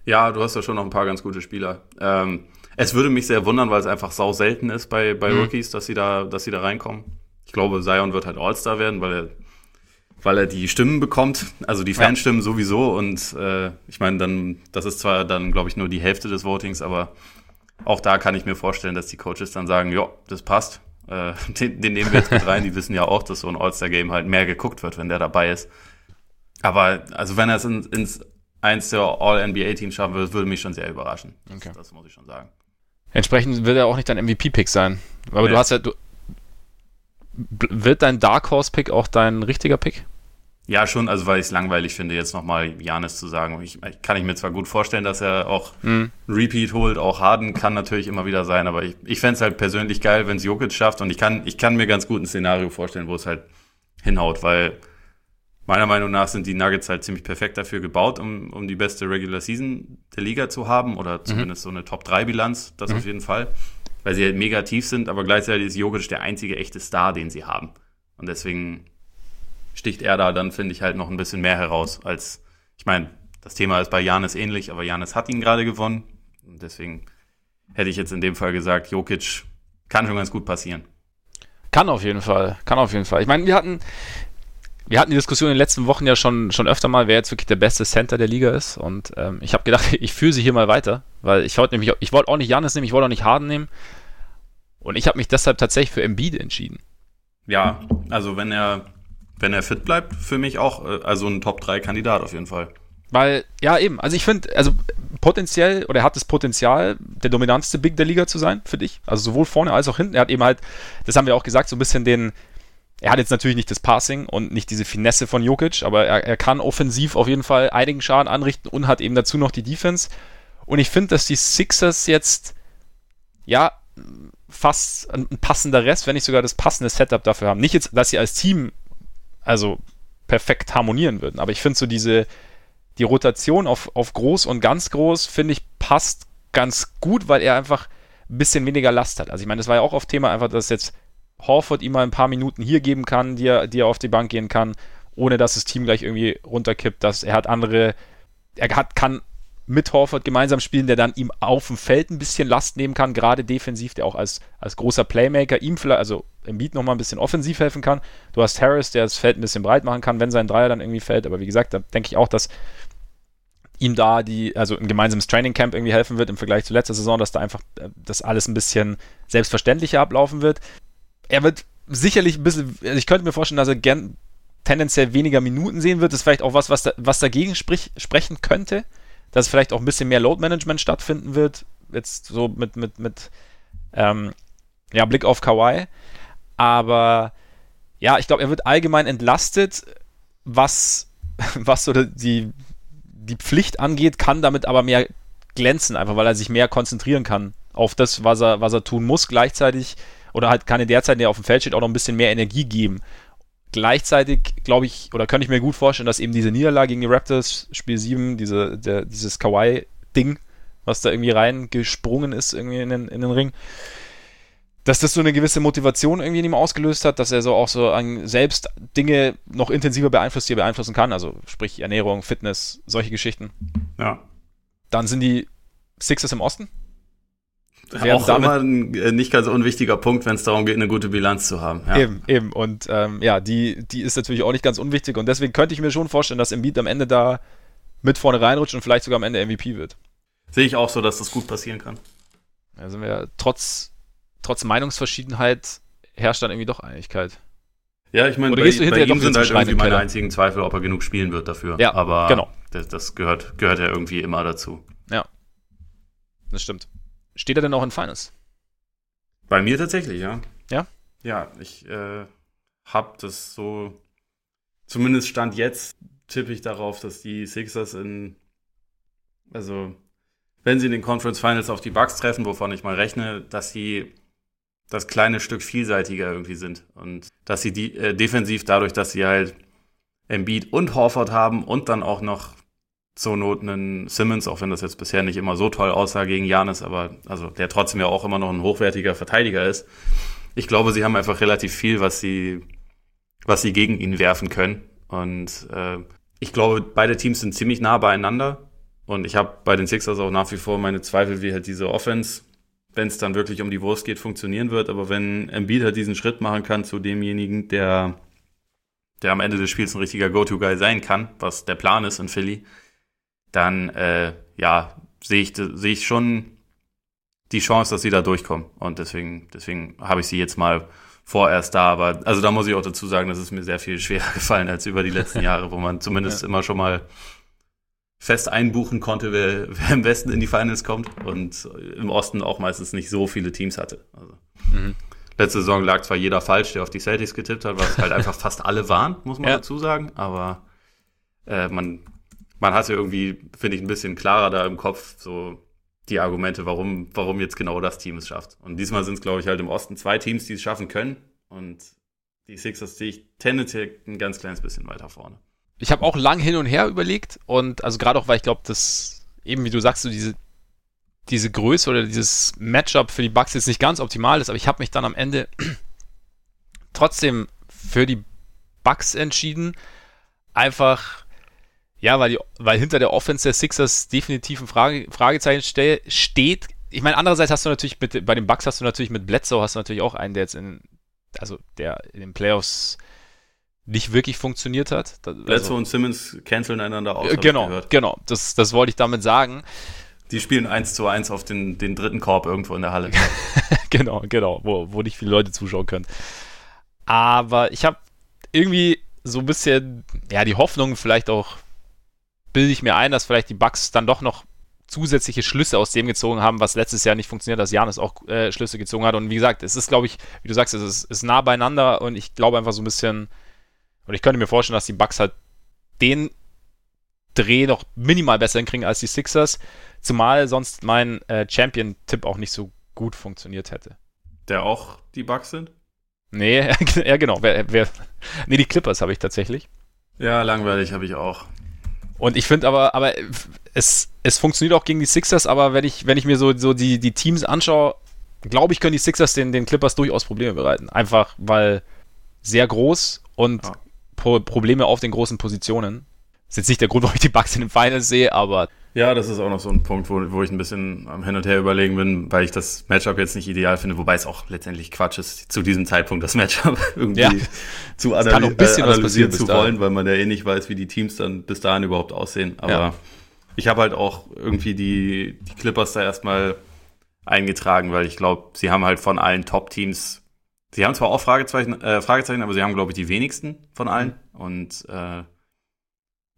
Ja, du hast da schon noch ein paar ganz gute Spieler. Ähm, es würde mich sehr wundern, weil es einfach sau selten ist bei, bei hm. Rookies, dass sie da, dass sie da reinkommen. Ich glaube, Zion wird halt All-Star werden, weil er, weil er die Stimmen bekommt, also die Fanstimmen ja. sowieso. Und äh, ich meine, dann, das ist zwar dann, glaube ich, nur die Hälfte des Votings, aber auch da kann ich mir vorstellen, dass die Coaches dann sagen, ja, das passt. Äh, den, den nehmen wir jetzt mit rein. Die wissen ja auch, dass so ein All-Star-Game halt mehr geguckt wird, wenn der dabei ist. Aber also wenn er es in, ins eins der All-NBA-Teams schaffen würde, würde mich schon sehr überraschen. Okay. Das, das, muss ich schon sagen. Entsprechend wird er auch nicht dein MVP-Pick sein. Aber nee. du hast ja, du, wird dein Dark Horse Pick auch dein richtiger Pick? Ja, schon, also weil ich es langweilig finde, jetzt nochmal Janis zu sagen. Ich, kann ich mir zwar gut vorstellen, dass er auch mhm. Repeat holt, auch Harden kann natürlich immer wieder sein, aber ich, ich fände es halt persönlich geil, wenn es Jokic schafft und ich kann, ich kann mir ganz gut ein Szenario vorstellen, wo es halt hinhaut, weil meiner Meinung nach sind die Nuggets halt ziemlich perfekt dafür gebaut, um, um die beste Regular Season der Liga zu haben oder mhm. zumindest mhm. so eine Top-3-Bilanz, das mhm. auf jeden Fall weil sie halt mega tief sind, aber gleichzeitig ist Jokic der einzige echte Star, den sie haben. Und deswegen sticht er da dann, finde ich, halt noch ein bisschen mehr heraus als, ich meine, das Thema ist bei Janis ähnlich, aber Janis hat ihn gerade gewonnen. Und deswegen hätte ich jetzt in dem Fall gesagt, Jokic kann schon ganz gut passieren. Kann auf jeden Fall, kann auf jeden Fall. Ich meine, wir hatten, wir hatten die Diskussion in den letzten Wochen ja schon, schon öfter mal, wer jetzt wirklich der beste Center der Liga ist. Und ähm, ich habe gedacht, ich führe sie hier mal weiter, weil ich wollte nämlich, ich wollte auch nicht Janis nehmen, ich wollte auch nicht Harden nehmen. Und ich habe mich deshalb tatsächlich für Embiid entschieden. Ja, also wenn er, wenn er fit bleibt, für mich auch, äh, also ein Top-3-Kandidat auf jeden Fall. Weil, ja, eben, also ich finde, also potenziell, oder er hat das Potenzial, der dominanteste Big der Liga zu sein, für dich. Also sowohl vorne als auch hinten. Er hat eben halt, das haben wir auch gesagt, so ein bisschen den, er hat jetzt natürlich nicht das Passing und nicht diese Finesse von Jokic, aber er, er kann offensiv auf jeden Fall einigen Schaden anrichten und hat eben dazu noch die Defense. Und ich finde, dass die Sixers jetzt, ja, fast ein passender Rest, wenn nicht sogar das passende Setup dafür haben. Nicht jetzt, dass sie als Team also perfekt harmonieren würden, aber ich finde so diese, die Rotation auf, auf groß und ganz groß, finde ich, passt ganz gut, weil er einfach ein bisschen weniger Last hat. Also ich meine, das war ja auch oft Thema, einfach, dass jetzt Horford ihm mal ein paar Minuten hier geben kann, die er, die er auf die Bank gehen kann, ohne dass das Team gleich irgendwie runterkippt, dass er hat andere, er hat, kann mit Horford gemeinsam spielen, der dann ihm auf dem Feld ein bisschen Last nehmen kann, gerade defensiv, der auch als, als großer Playmaker ihm vielleicht, also im Beat nochmal ein bisschen offensiv helfen kann. Du hast Harris, der das Feld ein bisschen breit machen kann, wenn sein Dreier dann irgendwie fällt. Aber wie gesagt, da denke ich auch, dass ihm da die, also ein gemeinsames Training Camp irgendwie helfen wird im Vergleich zu letzter Saison, dass da einfach äh, das alles ein bisschen selbstverständlicher ablaufen wird. Er wird sicherlich ein bisschen, also ich könnte mir vorstellen, dass er gern tendenziell weniger Minuten sehen wird. Das ist vielleicht auch was, was, da, was dagegen sprich, sprechen könnte, dass vielleicht auch ein bisschen mehr Load Management stattfinden wird. Jetzt so mit, mit, mit ähm, ja, Blick auf Kawhi. Aber ja, ich glaube, er wird allgemein entlastet, was, was so die, die Pflicht angeht, kann damit aber mehr glänzen, einfach weil er sich mehr konzentrieren kann auf das, was er, was er tun muss, gleichzeitig oder halt kann in der Zeit, in der auf dem Feld steht, auch noch ein bisschen mehr Energie geben. Gleichzeitig glaube ich, oder könnte ich mir gut vorstellen, dass eben diese Niederlage gegen die Raptors, Spiel 7, diese, der, dieses Kawaii-Ding, was da irgendwie reingesprungen ist, irgendwie in den, in den Ring, dass das so eine gewisse Motivation irgendwie in ihm ausgelöst hat, dass er so auch so an selbst Dinge noch intensiver beeinflusst, die er beeinflussen kann, also sprich Ernährung, Fitness, solche Geschichten. Ja. Dann sind die Sixers im Osten. Auch immer ein äh, nicht ganz unwichtiger Punkt, wenn es darum geht, eine gute Bilanz zu haben. Ja. Eben, eben. Und ähm, ja, die, die ist natürlich auch nicht ganz unwichtig. Und deswegen könnte ich mir schon vorstellen, dass Embiid am Ende da mit vorne reinrutscht und vielleicht sogar am Ende MVP wird. Sehe ich auch so, dass das gut passieren kann. Da sind wir trotz, trotz Meinungsverschiedenheit herrscht dann irgendwie doch Einigkeit. Ja, ich meine, bei, bei ihm sind halt irgendwie meine einzigen Zweifel, ob er genug spielen wird dafür. Ja, aber genau. das, das gehört, gehört ja irgendwie immer dazu. Ja, das stimmt. Steht er denn auch in Finals? Bei mir tatsächlich, ja. Ja? Ja, ich äh, habe das so, zumindest Stand jetzt, tippe ich darauf, dass die Sixers in, also wenn sie in den Conference Finals auf die Bucks treffen, wovon ich mal rechne, dass sie das kleine Stück vielseitiger irgendwie sind und dass sie die äh, defensiv dadurch, dass sie halt Embiid und Horford haben und dann auch noch zur Not einen Simmons, auch wenn das jetzt bisher nicht immer so toll aussah gegen Janis, aber also der trotzdem ja auch immer noch ein hochwertiger Verteidiger ist. Ich glaube, sie haben einfach relativ viel, was sie, was sie gegen ihn werfen können. Und äh, ich glaube, beide Teams sind ziemlich nah beieinander. Und ich habe bei den Sixers auch nach wie vor meine Zweifel, wie halt diese Offense, wenn es dann wirklich um die Wurst geht, funktionieren wird. Aber wenn Embiid halt diesen Schritt machen kann zu demjenigen, der, der am Ende des Spiels ein richtiger Go-To-Guy sein kann, was der Plan ist in Philly, dann äh, ja, sehe ich, sehe ich schon die Chance, dass sie da durchkommen. Und deswegen, deswegen habe ich sie jetzt mal vorerst da. Aber also da muss ich auch dazu sagen, das ist mir sehr viel schwerer gefallen als über die letzten Jahre, wo man zumindest ja. immer schon mal fest einbuchen konnte, wer, wer im Westen in die Finals kommt und im Osten auch meistens nicht so viele Teams hatte. Also, mhm. Letzte Saison lag zwar jeder falsch, der auf die Celtics getippt hat, was halt einfach fast alle waren, muss man ja. dazu sagen, aber äh, man man hat ja irgendwie, finde ich, ein bisschen klarer da im Kopf, so die Argumente, warum, warum jetzt genau das Team es schafft. Und diesmal sind es, glaube ich, halt im Osten zwei Teams, die es schaffen können. Und die Sixers sehe ich tendenziell ein ganz kleines bisschen weiter vorne. Ich habe auch lang hin und her überlegt und also gerade auch, weil ich glaube, dass eben, wie du sagst, so diese, diese Größe oder dieses Matchup für die Bucks jetzt nicht ganz optimal ist, aber ich habe mich dann am Ende trotzdem für die Bucks entschieden. Einfach ja, weil, die, weil hinter der Offense der Sixers definitiv ein Frage, Fragezeichen ste steht. Ich meine, andererseits hast du natürlich mit, bei den Bucks hast du natürlich mit Bledsoe hast du natürlich auch einen, der jetzt in, also der in den Playoffs nicht wirklich funktioniert hat. Also, Bledsoe und Simmons canceln einander aus. Äh, genau, genau. Das, das wollte ich damit sagen. Die spielen eins zu eins auf den, den dritten Korb irgendwo in der Halle. genau, genau, wo, wo nicht viele Leute zuschauen können. Aber ich habe irgendwie so ein bisschen, ja, die Hoffnung vielleicht auch bilde ich mir ein, dass vielleicht die Bugs dann doch noch zusätzliche Schlüsse aus dem gezogen haben, was letztes Jahr nicht funktioniert, dass Janis auch äh, Schlüsse gezogen hat. Und wie gesagt, es ist, glaube ich, wie du sagst, es ist, ist, nah beieinander und ich glaube einfach so ein bisschen, und ich könnte mir vorstellen, dass die Bugs halt den Dreh noch minimal besser hinkriegen als die Sixers, zumal sonst mein äh, Champion-Tipp auch nicht so gut funktioniert hätte. Der auch die Bugs sind? Nee, ja genau. Wer, wer, nee, die Clippers habe ich tatsächlich. Ja, langweilig habe ich auch. Und ich finde aber, aber es, es funktioniert auch gegen die Sixers, aber wenn ich, wenn ich mir so, so die, die Teams anschaue, glaube ich, können die Sixers den, den Clippers durchaus Probleme bereiten. Einfach weil sehr groß und ja. Pro Probleme auf den großen Positionen. Das ist jetzt nicht der Grund, warum ich die Bugs in den Finals sehe, aber Ja, das ist auch noch so ein Punkt, wo, wo ich ein bisschen am Hin und Her überlegen bin, weil ich das Matchup jetzt nicht ideal finde, wobei es auch letztendlich Quatsch ist, zu diesem Zeitpunkt das Matchup irgendwie ja. zu analy ein bisschen analysieren zu wollen, weil man ja eh nicht weiß, wie die Teams dann bis dahin überhaupt aussehen. Aber ja. ich habe halt auch irgendwie die, die Clippers da erstmal eingetragen, weil ich glaube, sie haben halt von allen Top-Teams, sie haben zwar auch Fragezeichen, äh, Fragezeichen aber sie haben, glaube ich, die wenigsten von allen. Mhm. Und äh,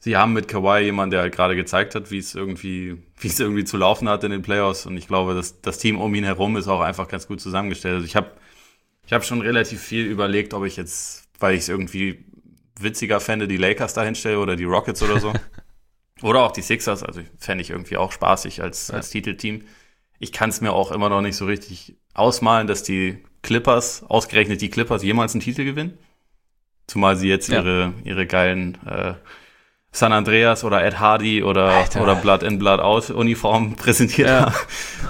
sie haben mit Kawhi jemanden, der halt gerade gezeigt hat, wie es irgendwie, wie es irgendwie zu laufen hat in den Playoffs. Und ich glaube, dass das Team um ihn herum ist auch einfach ganz gut zusammengestellt. Also ich habe ich hab schon relativ viel überlegt, ob ich jetzt, weil ich es irgendwie witziger fände, die Lakers da hinstelle oder die Rockets oder so. oder auch die Sixers. Also fände ich irgendwie auch spaßig als, ja. als Titelteam. Ich kann es mir auch immer noch nicht so richtig ausmalen, dass die Clippers, ausgerechnet die Clippers, jemals einen Titel gewinnen. Zumal sie jetzt ja. ihre, ihre geilen äh, San Andreas oder Ed Hardy oder, oder Blood in Blood Out Uniform präsentiert ja. haben.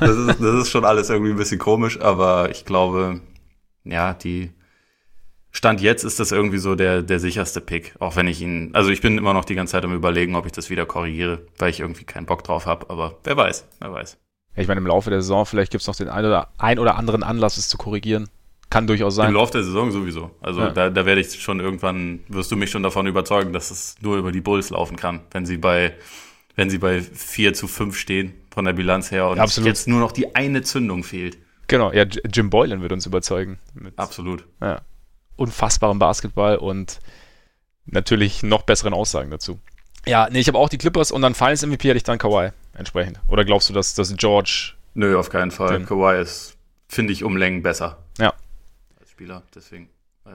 Das ist, das ist schon alles irgendwie ein bisschen komisch, aber ich glaube, ja, die Stand jetzt ist das irgendwie so der, der sicherste Pick. Auch wenn ich ihn, also ich bin immer noch die ganze Zeit am überlegen, ob ich das wieder korrigiere, weil ich irgendwie keinen Bock drauf habe, aber wer weiß, wer weiß. Ich meine, im Laufe der Saison, vielleicht gibt es noch den ein oder, ein oder anderen Anlass, es zu korrigieren. Kann durchaus sein. Im Laufe der Saison sowieso. Also ja. da, da werde ich schon irgendwann, wirst du mich schon davon überzeugen, dass es nur über die Bulls laufen kann, wenn sie bei, wenn sie bei 4 zu 5 stehen von der Bilanz her und Absolut. jetzt nur noch die eine Zündung fehlt. Genau, ja, Jim Boylan wird uns überzeugen. Absolut. Ja, unfassbarem Basketball und natürlich noch besseren Aussagen dazu. Ja, nee, ich habe auch die Clippers und dann Finals MVP hätte ich dann Kawhi entsprechend. Oder glaubst du, dass, dass George. Nö, auf keinen Fall. Kawhi ist, finde ich, um Längen besser. Spieler. Deswegen äh,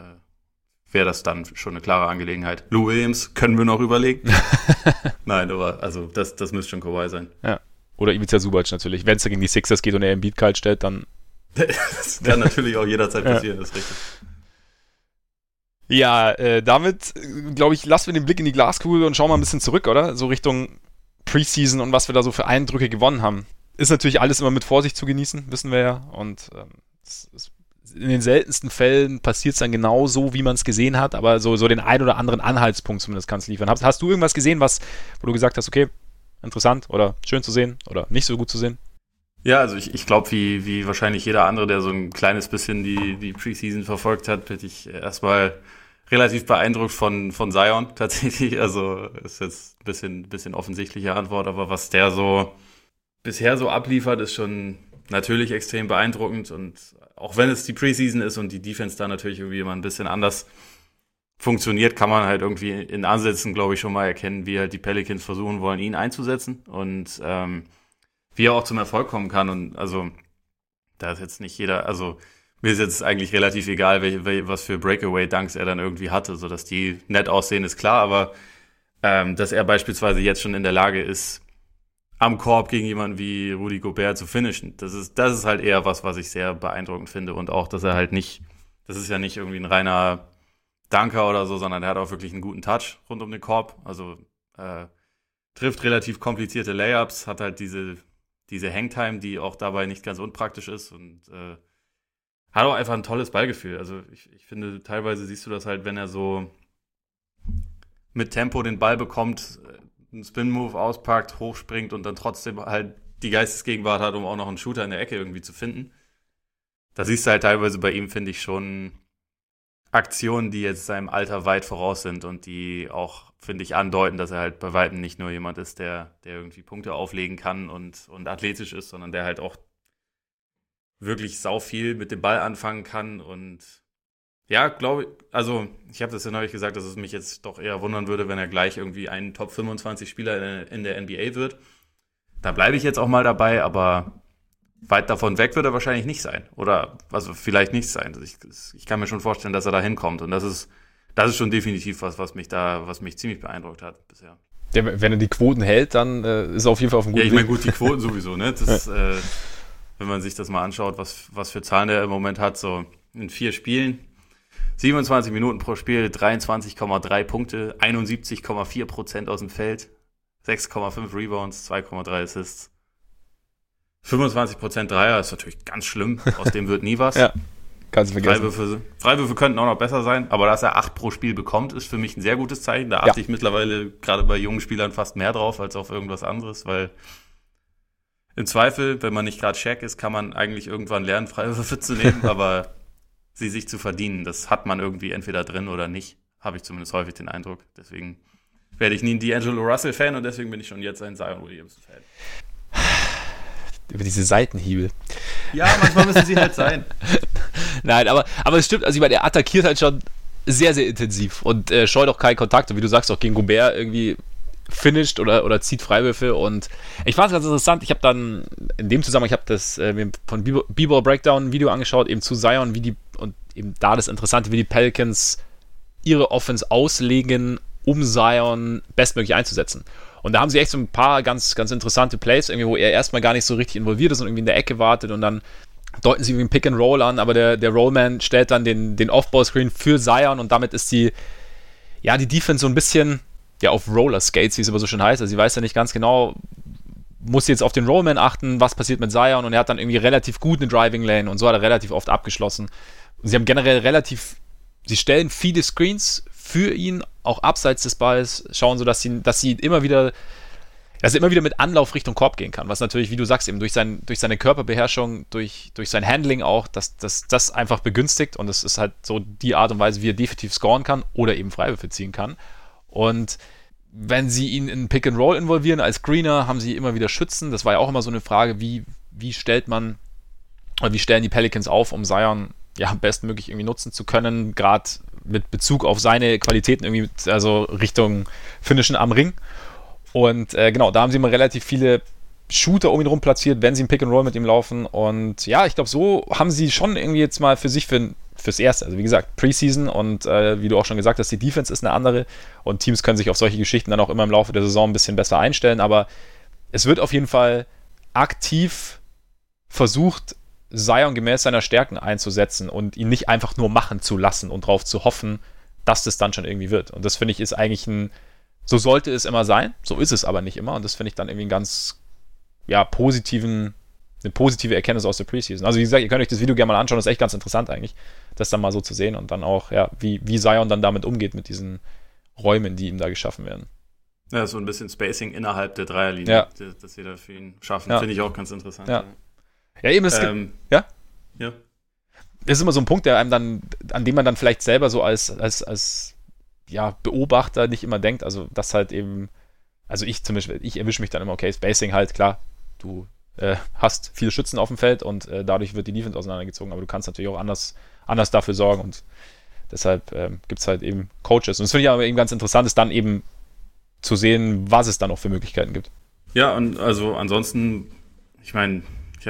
wäre das dann schon eine klare Angelegenheit. Lou Williams können wir noch überlegen. Nein, aber also das, das müsste schon Kawhi sein. Ja. Oder Ivica Subac natürlich. Wenn es gegen die Sixers geht und er im Beat kalt stellt, dann. das kann natürlich auch jederzeit passieren, ja. das ist richtig. Ja, äh, damit, glaube ich, lassen wir den Blick in die Glaskugel und schauen mal ein bisschen zurück, oder? So Richtung Preseason und was wir da so für Eindrücke gewonnen haben. Ist natürlich alles immer mit Vorsicht zu genießen, wissen wir ja. Und ähm, es, es in den seltensten Fällen passiert es dann genau so, wie man es gesehen hat, aber so, so den ein oder anderen Anhaltspunkt zumindest kannst du liefern. Hast, hast du irgendwas gesehen, was, wo du gesagt hast, okay, interessant oder schön zu sehen oder nicht so gut zu sehen? Ja, also ich, ich glaube, wie, wie wahrscheinlich jeder andere, der so ein kleines bisschen die, die Preseason verfolgt hat, bin ich erstmal relativ beeindruckt von, von Zion tatsächlich. Also ist jetzt ein bisschen, bisschen offensichtliche Antwort, aber was der so bisher so abliefert, ist schon natürlich extrem beeindruckend und auch wenn es die Preseason ist und die Defense da natürlich irgendwie immer ein bisschen anders funktioniert, kann man halt irgendwie in Ansätzen, glaube ich, schon mal erkennen, wie halt die Pelicans versuchen wollen, ihn einzusetzen und ähm, wie er auch zum Erfolg kommen kann. Und also, da ist jetzt nicht jeder, also mir ist jetzt eigentlich relativ egal, welche, was für Breakaway-Dunks er dann irgendwie hatte, so dass die nett aussehen, ist klar, aber ähm, dass er beispielsweise jetzt schon in der Lage ist, am Korb gegen jemanden wie Rudy Gobert zu finishen. Das ist, das ist halt eher was, was ich sehr beeindruckend finde. Und auch, dass er halt nicht, das ist ja nicht irgendwie ein reiner Danker oder so, sondern er hat auch wirklich einen guten Touch rund um den Korb. Also äh, trifft relativ komplizierte Layups, hat halt diese, diese Hangtime, die auch dabei nicht ganz unpraktisch ist und äh, hat auch einfach ein tolles Ballgefühl. Also ich, ich finde, teilweise siehst du das halt, wenn er so mit Tempo den Ball bekommt, einen Spin-Move auspackt, hochspringt und dann trotzdem halt die Geistesgegenwart hat, um auch noch einen Shooter in der Ecke irgendwie zu finden. Da siehst du halt teilweise bei ihm, finde ich, schon Aktionen, die jetzt seinem Alter weit voraus sind und die auch, finde ich, andeuten, dass er halt bei Weitem nicht nur jemand ist, der, der irgendwie Punkte auflegen kann und, und athletisch ist, sondern der halt auch wirklich sau viel mit dem Ball anfangen kann und ja, glaube ich, also ich habe das ja neulich gesagt, dass es mich jetzt doch eher wundern würde, wenn er gleich irgendwie ein Top 25 Spieler in der NBA wird. Da bleibe ich jetzt auch mal dabei, aber weit davon weg wird er wahrscheinlich nicht sein. Oder also vielleicht nicht sein. Ich, ich kann mir schon vorstellen, dass er da hinkommt. Und das ist, das ist schon definitiv was, was mich da, was mich ziemlich beeindruckt hat bisher. Ja, wenn er die Quoten hält, dann äh, ist er auf jeden Fall auf dem guten Ja, ich meine, gut, die Quoten sowieso, ne? Das, äh, wenn man sich das mal anschaut, was, was für Zahlen er im Moment hat, so in vier Spielen 27 Minuten pro Spiel, 23,3 Punkte, 71,4 Prozent aus dem Feld, 6,5 Rebounds, 2,3 Assists. 25 Prozent Dreier ist natürlich ganz schlimm, aus dem wird nie was. ja. Kannst du vergessen. Freiwürfe, Freiwürfe könnten auch noch besser sein, aber dass er acht pro Spiel bekommt, ist für mich ein sehr gutes Zeichen. Da achte ja. ich mittlerweile gerade bei jungen Spielern fast mehr drauf als auf irgendwas anderes, weil im Zweifel, wenn man nicht gerade Shaq ist, kann man eigentlich irgendwann lernen, Freiwürfe zu nehmen, aber sie sich zu verdienen, das hat man irgendwie entweder drin oder nicht, habe ich zumindest häufig den Eindruck. Deswegen werde ich nie ein D'Angelo Russell-Fan und deswegen bin ich schon jetzt ein Zion Williams-Fan. Über diese Seitenhiebe. Ja, manchmal müssen sie halt sein. Nein, aber, aber es stimmt, also ich meine, er attackiert halt schon sehr, sehr intensiv und äh, scheut auch keinen Kontakt. Und wie du sagst, auch gegen Gobert irgendwie finisht oder, oder zieht Freiwürfe. Und ich fand es ganz interessant. Ich habe dann in dem Zusammenhang, ich habe das äh, von B-Ball Breakdown ein Video angeschaut, eben zu Zion, wie die, eben da das Interessante, wie die Pelicans ihre Offense auslegen, um Zion bestmöglich einzusetzen. Und da haben sie echt so ein paar ganz, ganz interessante Plays, irgendwie, wo er erstmal gar nicht so richtig involviert ist und irgendwie in der Ecke wartet und dann deuten sie irgendwie ein Pick and Roll an, aber der, der Rollman stellt dann den, den Off-Ball-Screen für Zion und damit ist die, ja, die Defense so ein bisschen, ja, auf Roller Skates, wie es aber so schön heißt. Also sie weiß ja nicht ganz genau, muss sie jetzt auf den Rollman achten, was passiert mit Zion und er hat dann irgendwie relativ gut eine Driving Lane und so hat er relativ oft abgeschlossen. Und sie haben generell relativ, sie stellen viele Screens für ihn, auch abseits des Balls, schauen so, dass sie, dass sie immer wieder, dass er immer wieder mit Anlauf Richtung Korb gehen kann. Was natürlich, wie du sagst, eben durch, sein, durch seine Körperbeherrschung, durch, durch sein Handling auch, dass das, das einfach begünstigt und es ist halt so die Art und Weise, wie er definitiv scoren kann oder eben Freiwürfe ziehen kann. Und wenn sie ihn in Pick and Roll involvieren als Screener, haben sie immer wieder Schützen. Das war ja auch immer so eine Frage, wie, wie stellt man, wie stellen die Pelicans auf, um Zion ja bestmöglich irgendwie nutzen zu können, gerade mit Bezug auf seine Qualitäten irgendwie, also Richtung Finishen am Ring. Und äh, genau, da haben sie immer relativ viele Shooter um ihn rum platziert, wenn sie ein Pick and Roll mit ihm laufen. Und ja, ich glaube, so haben sie schon irgendwie jetzt mal für sich für, fürs Erste, also wie gesagt, Preseason und äh, wie du auch schon gesagt hast, die Defense ist eine andere und Teams können sich auf solche Geschichten dann auch immer im Laufe der Saison ein bisschen besser einstellen. Aber es wird auf jeden Fall aktiv versucht, Zion gemäß seiner Stärken einzusetzen und ihn nicht einfach nur machen zu lassen und darauf zu hoffen, dass das dann schon irgendwie wird. Und das finde ich ist eigentlich ein, so sollte es immer sein, so ist es aber nicht immer und das finde ich dann irgendwie einen ganz, ja, positiven, eine positive Erkenntnis aus der Preseason. Also wie gesagt, ihr könnt euch das Video gerne mal anschauen, das ist echt ganz interessant eigentlich, das dann mal so zu sehen und dann auch, ja, wie, wie Zion dann damit umgeht mit diesen Räumen, die ihm da geschaffen werden. Ja, so ein bisschen Spacing innerhalb der Dreierlinie, ja. das sie da für ihn schaffen, ja. finde ich auch ganz interessant. Ja. Ja, eben, es ähm, gibt, ja? Ja. Das ist immer so ein Punkt, der einem dann, an dem man dann vielleicht selber so als, als, als ja, Beobachter nicht immer denkt. Also, das halt eben, also ich zum Beispiel, ich erwische mich dann immer, okay, Spacing halt, klar, du äh, hast viele Schützen auf dem Feld und äh, dadurch wird die Defense auseinandergezogen, aber du kannst natürlich auch anders, anders dafür sorgen und deshalb ähm, gibt es halt eben Coaches. Und das finde ich aber eben ganz interessant, ist dann eben zu sehen, was es dann auch für Möglichkeiten gibt. Ja, und also ansonsten, ich meine,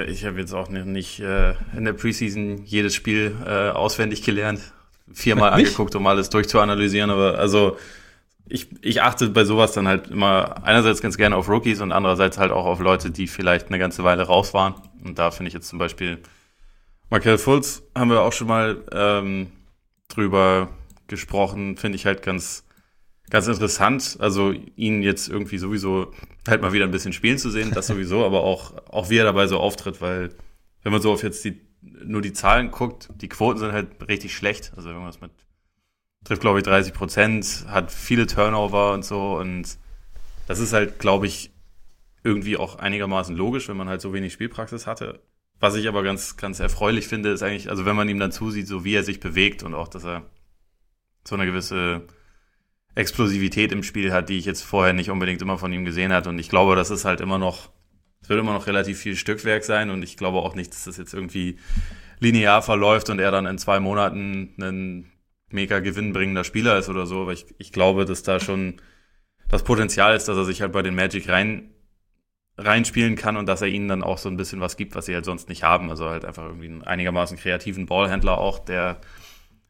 ich, ich habe jetzt auch nicht äh, in der Preseason jedes Spiel äh, auswendig gelernt, viermal angeguckt, um alles durchzuanalysieren, aber also ich, ich achte bei sowas dann halt immer einerseits ganz gerne auf Rookies und andererseits halt auch auf Leute, die vielleicht eine ganze Weile raus waren. Und da finde ich jetzt zum Beispiel Michael Fultz haben wir auch schon mal ähm, drüber gesprochen, finde ich halt ganz ganz interessant. Also ihn jetzt irgendwie sowieso halt mal wieder ein bisschen spielen zu sehen, das sowieso, aber auch, auch wie er dabei so auftritt, weil wenn man so auf jetzt die, nur die Zahlen guckt, die Quoten sind halt richtig schlecht. Also irgendwas mit, trifft glaube ich 30 Prozent, hat viele Turnover und so und das ist halt, glaube ich, irgendwie auch einigermaßen logisch, wenn man halt so wenig Spielpraxis hatte. Was ich aber ganz, ganz erfreulich finde, ist eigentlich, also wenn man ihm dann zusieht, so wie er sich bewegt und auch, dass er so eine gewisse Explosivität im Spiel hat, die ich jetzt vorher nicht unbedingt immer von ihm gesehen hat. Und ich glaube, das ist halt immer noch, es wird immer noch relativ viel Stückwerk sein. Und ich glaube auch nicht, dass das jetzt irgendwie linear verläuft und er dann in zwei Monaten ein mega gewinnbringender Spieler ist oder so. Aber ich, ich glaube, dass da schon das Potenzial ist, dass er sich halt bei den Magic rein reinspielen kann und dass er ihnen dann auch so ein bisschen was gibt, was sie halt sonst nicht haben. Also halt einfach irgendwie einen einigermaßen kreativen Ballhändler auch, der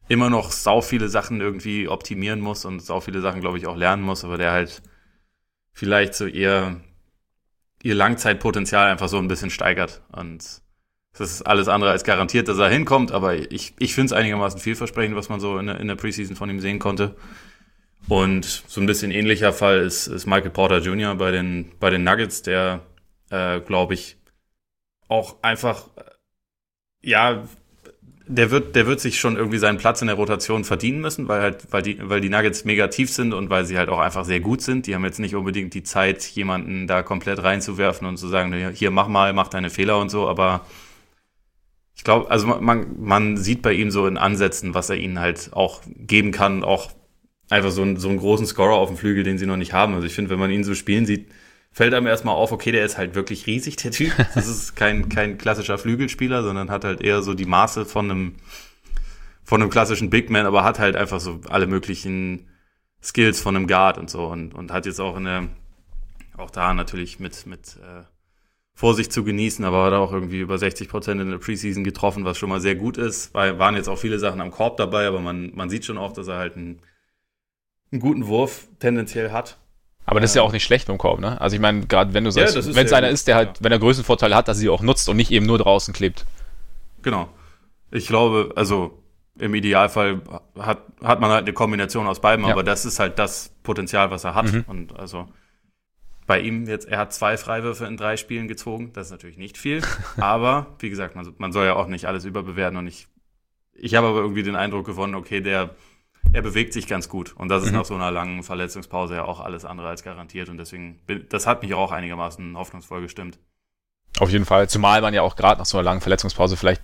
immer noch sau viele Sachen irgendwie optimieren muss und sau viele Sachen, glaube ich, auch lernen muss, aber der halt vielleicht so eher ihr Langzeitpotenzial einfach so ein bisschen steigert. Und das ist alles andere als garantiert, dass er hinkommt, aber ich, ich finde es einigermaßen vielversprechend, was man so in der, in der Preseason von ihm sehen konnte. Und so ein bisschen ähnlicher Fall ist, ist Michael Porter Jr. bei den, bei den Nuggets, der, äh, glaube ich, auch einfach, ja, der wird, der wird sich schon irgendwie seinen Platz in der Rotation verdienen müssen, weil halt, weil die, weil die Nuggets mega tief sind und weil sie halt auch einfach sehr gut sind. Die haben jetzt nicht unbedingt die Zeit, jemanden da komplett reinzuwerfen und zu sagen, hier mach mal, mach deine Fehler und so, aber ich glaube, also man, man sieht bei ihm so in Ansätzen, was er ihnen halt auch geben kann, auch einfach so, einen, so einen großen Scorer auf dem Flügel, den sie noch nicht haben. Also ich finde, wenn man ihn so spielen sieht, fällt einem erstmal auf, okay, der ist halt wirklich riesig, der Typ. Das ist kein, kein klassischer Flügelspieler, sondern hat halt eher so die Maße von einem, von einem klassischen Big Man, aber hat halt einfach so alle möglichen Skills von einem Guard und so und, und hat jetzt auch in der, auch da natürlich mit, mit äh, Vorsicht zu genießen, aber hat auch irgendwie über 60 Prozent in der Preseason getroffen, was schon mal sehr gut ist. Weil waren jetzt auch viele Sachen am Korb dabei, aber man, man sieht schon auch, dass er halt einen, einen guten Wurf tendenziell hat. Aber das ist ja auch nicht schlecht im Korb, ne? Also ich meine, gerade wenn du sagst, ja, wenn es einer ist, der halt, ja. wenn er Größenvorteile hat, dass er sie auch nutzt und nicht eben nur draußen klebt. Genau. Ich glaube, also im Idealfall hat, hat man halt eine Kombination aus beiden, ja. aber das ist halt das Potenzial, was er hat. Mhm. Und also bei ihm jetzt, er hat zwei Freiwürfe in drei Spielen gezogen. Das ist natürlich nicht viel. aber wie gesagt, man, man soll ja auch nicht alles überbewerten. Und ich, ich habe aber irgendwie den Eindruck gewonnen, okay, der er bewegt sich ganz gut. Und das ist mhm. nach so einer langen Verletzungspause ja auch alles andere als garantiert. Und deswegen, das hat mich auch einigermaßen hoffnungsvoll gestimmt. Auf jeden Fall. Zumal man ja auch gerade nach so einer langen Verletzungspause vielleicht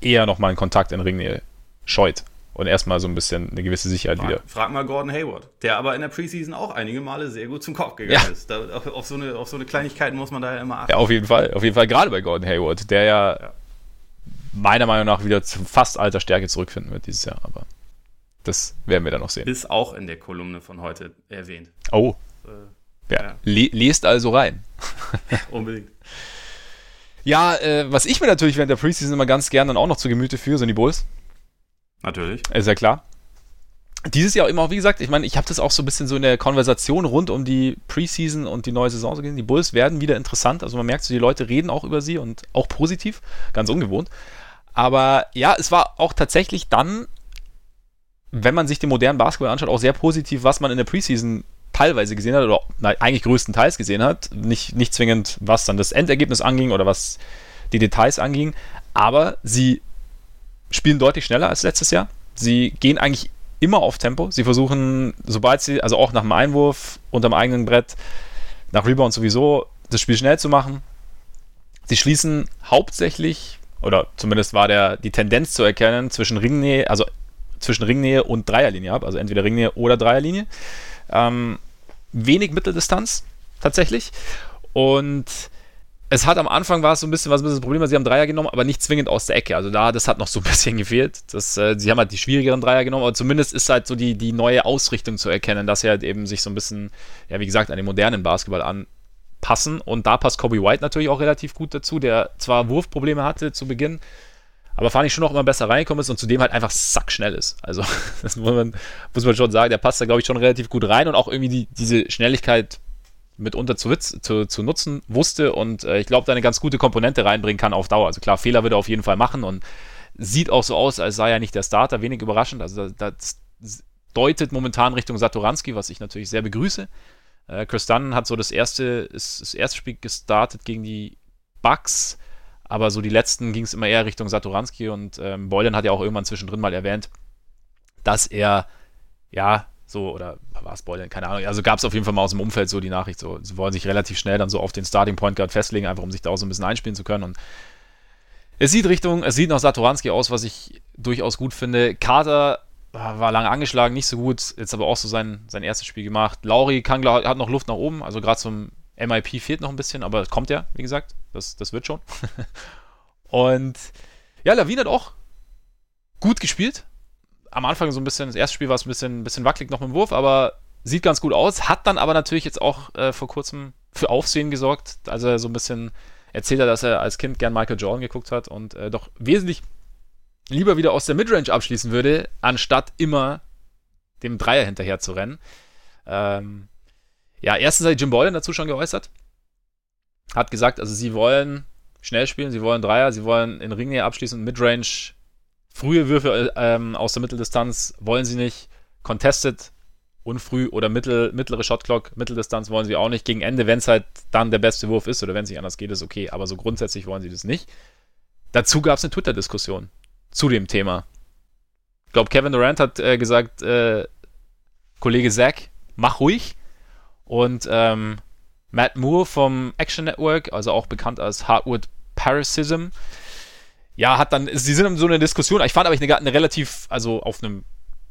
eher nochmal einen Kontakt in Ringnähe scheut. Und erstmal so ein bisschen eine gewisse Sicherheit frag, wieder. Frag mal Gordon Hayward, der aber in der Preseason auch einige Male sehr gut zum Kopf gegangen ja. ist. Da, auf, auf, so eine, auf so eine Kleinigkeiten muss man da ja immer achten. Ja, auf jeden Fall. Auf jeden Fall gerade bei Gordon Hayward, der ja, ja. meiner Meinung nach wieder zu fast alter Stärke zurückfinden wird dieses Jahr. Aber das werden wir dann noch sehen. Ist auch in der Kolumne von heute erwähnt. Oh. Äh, ja. ja. Le lest also rein. Unbedingt. Ja, äh, was ich mir natürlich während der Preseason immer ganz gerne dann auch noch zu Gemüte führe, sind die Bulls. Natürlich. Ist ja klar. Dieses Jahr immer, wie gesagt, ich meine, ich habe das auch so ein bisschen so in der Konversation rund um die Preseason und die neue Saison so gesehen. Die Bulls werden wieder interessant. Also man merkt so, die Leute reden auch über sie und auch positiv. Ganz ungewohnt. Aber ja, es war auch tatsächlich dann wenn man sich den modernen Basketball anschaut, auch sehr positiv, was man in der Preseason teilweise gesehen hat oder na, eigentlich größtenteils gesehen hat. Nicht, nicht zwingend, was dann das Endergebnis anging oder was die Details anging, aber sie spielen deutlich schneller als letztes Jahr. Sie gehen eigentlich immer auf Tempo. Sie versuchen, sobald sie, also auch nach dem Einwurf unterm eigenen Brett, nach Rebound sowieso, das Spiel schnell zu machen. Sie schließen hauptsächlich, oder zumindest war der, die Tendenz zu erkennen, zwischen Ringnähe, also zwischen Ringnähe und Dreierlinie habe, also entweder Ringnähe oder Dreierlinie. Ähm, wenig Mitteldistanz tatsächlich. Und es hat am Anfang war es so ein bisschen was ein bisschen das Problem, weil sie haben Dreier genommen, aber nicht zwingend aus der Ecke. Also da, das hat noch so ein bisschen gefehlt. Das, äh, sie haben halt die schwierigeren Dreier genommen, aber zumindest ist halt so die, die neue Ausrichtung zu erkennen, dass sie halt eben sich so ein bisschen, ja, wie gesagt, an den modernen Basketball anpassen. Und da passt Kobe White natürlich auch relativ gut dazu, der zwar Wurfprobleme hatte zu Beginn, aber fand ich schon noch immer besser reingekommen ist und zudem halt einfach sackschnell ist. Also, das muss man, muss man schon sagen, der passt da, glaube ich, schon relativ gut rein und auch irgendwie die, diese Schnelligkeit mitunter zu, zu, zu nutzen wusste und äh, ich glaube, da eine ganz gute Komponente reinbringen kann auf Dauer. Also klar, Fehler wird er auf jeden Fall machen und sieht auch so aus, als sei er nicht der Starter, wenig überraschend. Also das, das deutet momentan Richtung Satoranski, was ich natürlich sehr begrüße. Äh, Chris Dunn hat so das erste, ist, das erste Spiel gestartet gegen die Bucks aber so die letzten ging es immer eher Richtung Satoranski und ähm, Boylan hat ja auch irgendwann zwischendrin mal erwähnt, dass er, ja, so, oder war es Boylan, keine Ahnung, also gab es auf jeden Fall mal aus dem Umfeld so die Nachricht, so, sie wollen sich relativ schnell dann so auf den Starting Point Guard festlegen, einfach um sich da auch so ein bisschen einspielen zu können und es sieht Richtung, es sieht nach Satoranski aus, was ich durchaus gut finde. Carter war lange angeschlagen, nicht so gut, jetzt aber auch so sein, sein erstes Spiel gemacht. Lauri kann, hat noch Luft nach oben, also gerade zum MIP fehlt noch ein bisschen, aber kommt ja, wie gesagt. Das, das wird schon. und ja, Lawine hat auch gut gespielt. Am Anfang so ein bisschen, das erste Spiel war es ein bisschen, ein bisschen wackelig noch mit dem Wurf, aber sieht ganz gut aus. Hat dann aber natürlich jetzt auch äh, vor kurzem für Aufsehen gesorgt. Also so ein bisschen erzählt er, dass er als Kind gern Michael Jordan geguckt hat und äh, doch wesentlich lieber wieder aus der Midrange abschließen würde, anstatt immer dem Dreier hinterher zu rennen. Ähm, ja, erstens hat Jim Boylan dazu schon geäußert. Hat gesagt, also sie wollen schnell spielen, sie wollen Dreier, sie wollen in Ringnähe abschließen, Midrange, frühe Würfe ähm, aus der Mitteldistanz wollen sie nicht, Contested, unfrüh oder mittel, mittlere Shotclock, Mitteldistanz wollen sie auch nicht. Gegen Ende, wenn es halt dann der beste Wurf ist oder wenn es nicht anders geht, ist okay, aber so grundsätzlich wollen sie das nicht. Dazu gab es eine Twitter-Diskussion zu dem Thema. Ich glaube, Kevin Durant hat äh, gesagt, äh, Kollege Zach, mach ruhig. Und ähm, Matt Moore vom Action Network, also auch bekannt als Hardwood Parasitism, ja, hat dann, sie sind in so einer Diskussion, ich fand aber eine, eine relativ, also auf einem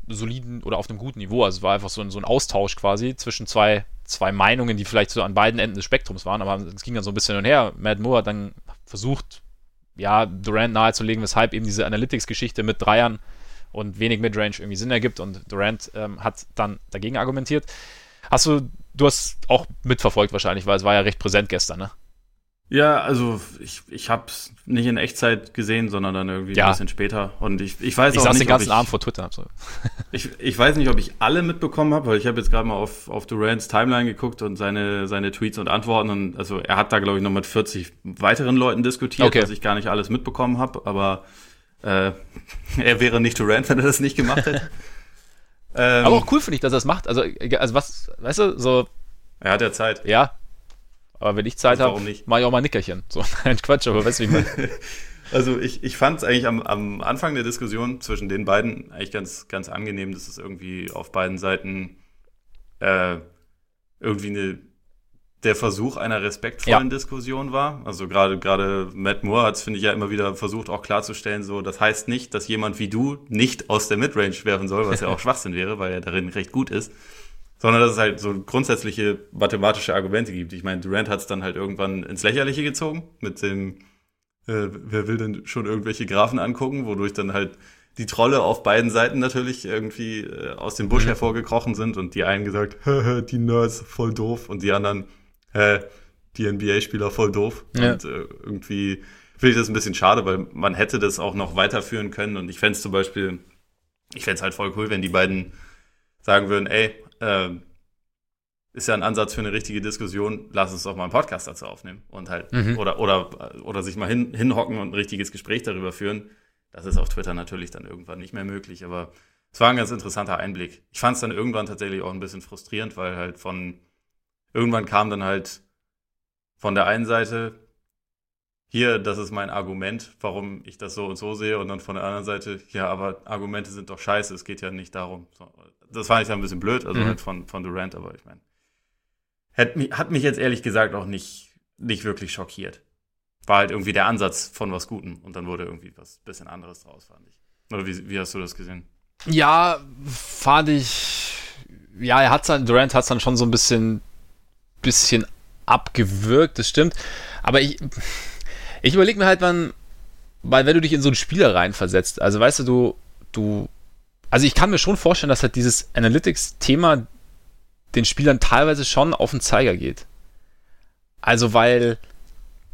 soliden oder auf einem guten Niveau, also es war einfach so ein, so ein Austausch quasi zwischen zwei, zwei Meinungen, die vielleicht so an beiden Enden des Spektrums waren, aber es ging dann so ein bisschen hin und her. Matt Moore hat dann versucht, ja, Durant nahezulegen, weshalb eben diese Analytics-Geschichte mit Dreiern und wenig Midrange irgendwie Sinn ergibt und Durant ähm, hat dann dagegen argumentiert. Hast du, du hast auch mitverfolgt wahrscheinlich, weil es war ja recht präsent gestern, ne? Ja, also ich, ich habe es nicht in Echtzeit gesehen, sondern dann irgendwie ja. ein bisschen später. Und ich, ich weiß ich auch saß nicht, den ganzen ich, Abend vor Twitter. So. ich, ich weiß nicht, ob ich alle mitbekommen habe, weil ich habe jetzt gerade mal auf, auf Durants Timeline geguckt und seine, seine Tweets und Antworten. Und also er hat da, glaube ich, noch mit 40 weiteren Leuten diskutiert, okay. dass ich gar nicht alles mitbekommen habe. Aber äh, er wäre nicht Durant, wenn er das nicht gemacht hätte. ähm, aber auch cool finde ich, dass er das macht. Also, also was, weißt du, so. Er hat ja Zeit. Ja, aber wenn ich Zeit habe, mache ich auch mal ein Nickerchen. So, ein Quatsch, aber weißt du, wie ich meine. Also ich, ich fand es eigentlich am, am Anfang der Diskussion zwischen den beiden eigentlich ganz, ganz angenehm, dass es irgendwie auf beiden Seiten äh, irgendwie eine, der Versuch einer respektvollen ja. Diskussion war. Also gerade gerade Matt Moore hat es, finde ich, ja immer wieder versucht, auch klarzustellen, so das heißt nicht, dass jemand wie du nicht aus der Midrange werfen soll, was ja auch Schwachsinn wäre, weil er darin recht gut ist sondern dass es halt so grundsätzliche mathematische Argumente gibt. Ich meine, Durant hat es dann halt irgendwann ins Lächerliche gezogen mit dem, äh, wer will denn schon irgendwelche Graphen angucken, wodurch dann halt die Trolle auf beiden Seiten natürlich irgendwie äh, aus dem Busch mhm. hervorgekrochen sind und die einen gesagt, die Nerds voll doof und die anderen, äh, die NBA-Spieler voll doof. Ja. Und äh, irgendwie finde ich das ein bisschen schade, weil man hätte das auch noch weiterführen können und ich fände es zum Beispiel, ich fände es halt voll cool, wenn die beiden sagen würden, ey, ähm, ist ja ein Ansatz für eine richtige Diskussion, lass uns doch mal einen Podcast dazu aufnehmen und halt mhm. oder oder oder sich mal hin, hinhocken und ein richtiges Gespräch darüber führen. Das ist auf Twitter natürlich dann irgendwann nicht mehr möglich, aber es war ein ganz interessanter Einblick. Ich fand es dann irgendwann tatsächlich auch ein bisschen frustrierend, weil halt von irgendwann kam dann halt von der einen Seite hier, das ist mein Argument, warum ich das so und so sehe, und dann von der anderen Seite, ja, aber Argumente sind doch scheiße, es geht ja nicht darum. Das fand ich dann ein bisschen blöd, also mhm. halt von, von Durant, aber ich meine, hat, hat mich jetzt ehrlich gesagt auch nicht, nicht wirklich schockiert. War halt irgendwie der Ansatz von was Gutem und dann wurde irgendwie was bisschen anderes draus, fand ich. Oder wie, wie hast du das gesehen? Ja, fand ich, ja, er hat dann, Durant hat es dann schon so ein bisschen, bisschen abgewürgt, das stimmt. Aber ich, ich überlege mir halt, wann, weil wenn du dich in so einen Spieler reinversetzt, also weißt du, du, du, also ich kann mir schon vorstellen, dass halt dieses Analytics-Thema den Spielern teilweise schon auf den Zeiger geht. Also weil,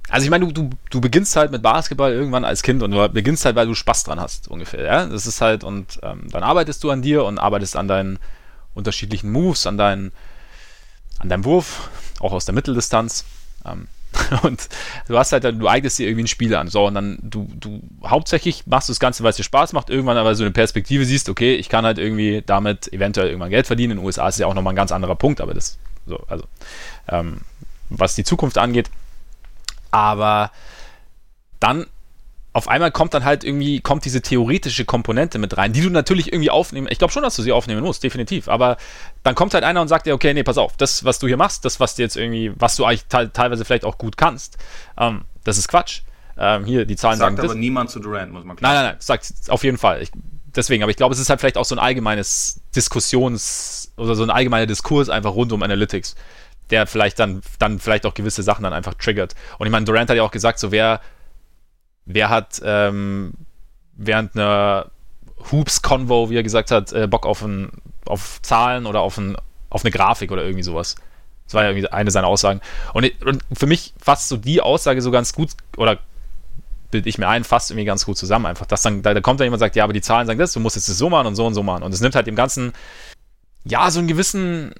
also ich meine, du, du, du beginnst halt mit Basketball irgendwann als Kind und du beginnst halt, weil du Spaß dran hast, ungefähr, ja. Das ist halt, und ähm, dann arbeitest du an dir und arbeitest an deinen unterschiedlichen Moves, an deinen, an deinem Wurf, auch aus der Mitteldistanz. Ähm, Und du hast halt, du eignest dir irgendwie ein Spiel an. So, und dann du, du hauptsächlich machst du das Ganze, weil es dir Spaß macht, irgendwann aber so eine Perspektive siehst, okay, ich kann halt irgendwie damit eventuell irgendwann Geld verdienen. In den USA ist ja auch nochmal ein ganz anderer Punkt, aber das, so, also, ähm, was die Zukunft angeht. Aber dann auf einmal kommt dann halt irgendwie, kommt diese theoretische Komponente mit rein, die du natürlich irgendwie aufnehmen, ich glaube schon, dass du sie aufnehmen musst, definitiv, aber dann kommt halt einer und sagt dir, okay, nee, pass auf, das, was du hier machst, das, was du jetzt irgendwie, was du eigentlich te teilweise vielleicht auch gut kannst, ähm, das ist Quatsch. Ähm, hier, die Zahlen sagt sagen aber das. niemand zu Durant, muss man klar Nein, nein, nein, sagt auf jeden Fall. Ich, deswegen, aber ich glaube, es ist halt vielleicht auch so ein allgemeines Diskussions- oder so ein allgemeiner Diskurs einfach rund um Analytics, der vielleicht dann, dann vielleicht auch gewisse Sachen dann einfach triggert. Und ich meine, Durant hat ja auch gesagt, so wer wer hat ähm, während einer Hoops-Convo, wie er gesagt hat, äh, Bock auf, ein, auf Zahlen oder auf, ein, auf eine Grafik oder irgendwie sowas. Das war ja irgendwie eine seiner Aussagen. Und, und für mich fasst so die Aussage so ganz gut, oder bilde ich mir ein, fasst irgendwie ganz gut zusammen. Einfach, dass dann, da, da kommt dann jemand und sagt, ja, aber die Zahlen sagen das, du musst jetzt das so machen und so und so machen. Und es nimmt halt dem Ganzen, ja, so einen gewissen,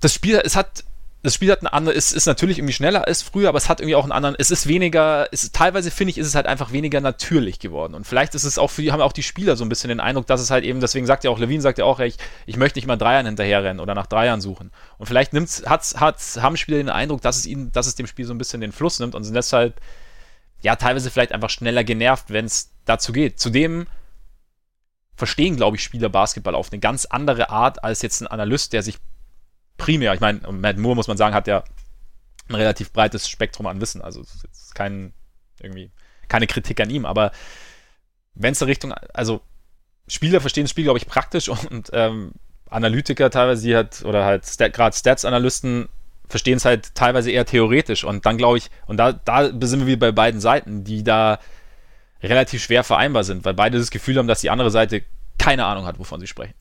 das Spiel, es hat das Spiel hat eine andere, ist, ist natürlich irgendwie schneller als früher, aber es hat irgendwie auch einen anderen, es ist weniger, es, teilweise finde ich, ist es halt einfach weniger natürlich geworden. Und vielleicht ist es auch für die, haben auch die Spieler so ein bisschen den Eindruck, dass es halt eben, deswegen sagt ja auch, Levine sagt ja auch, ich, ich möchte nicht mal Dreiern hinterherrennen oder nach Dreiern suchen. Und vielleicht nimmt's, hat's, hat's, haben Spieler den Eindruck, dass es ihnen, dass es dem Spiel so ein bisschen den Fluss nimmt und sind deshalb, ja, teilweise vielleicht einfach schneller genervt, wenn es dazu geht. Zudem verstehen, glaube ich, Spieler Basketball auf eine ganz andere Art als jetzt ein Analyst, der sich primär, ich meine, Matt Moore, muss man sagen, hat ja ein relativ breites Spektrum an Wissen. Also es ist kein, irgendwie, keine Kritik an ihm, aber wenn es in Richtung, also Spieler verstehen das Spiel, glaube ich, praktisch und ähm, Analytiker teilweise, die halt, oder halt Stat, gerade Stats-Analysten verstehen es halt teilweise eher theoretisch und dann glaube ich, und da, da sind wir wieder bei beiden Seiten, die da relativ schwer vereinbar sind, weil beide das Gefühl haben, dass die andere Seite keine Ahnung hat, wovon sie sprechen.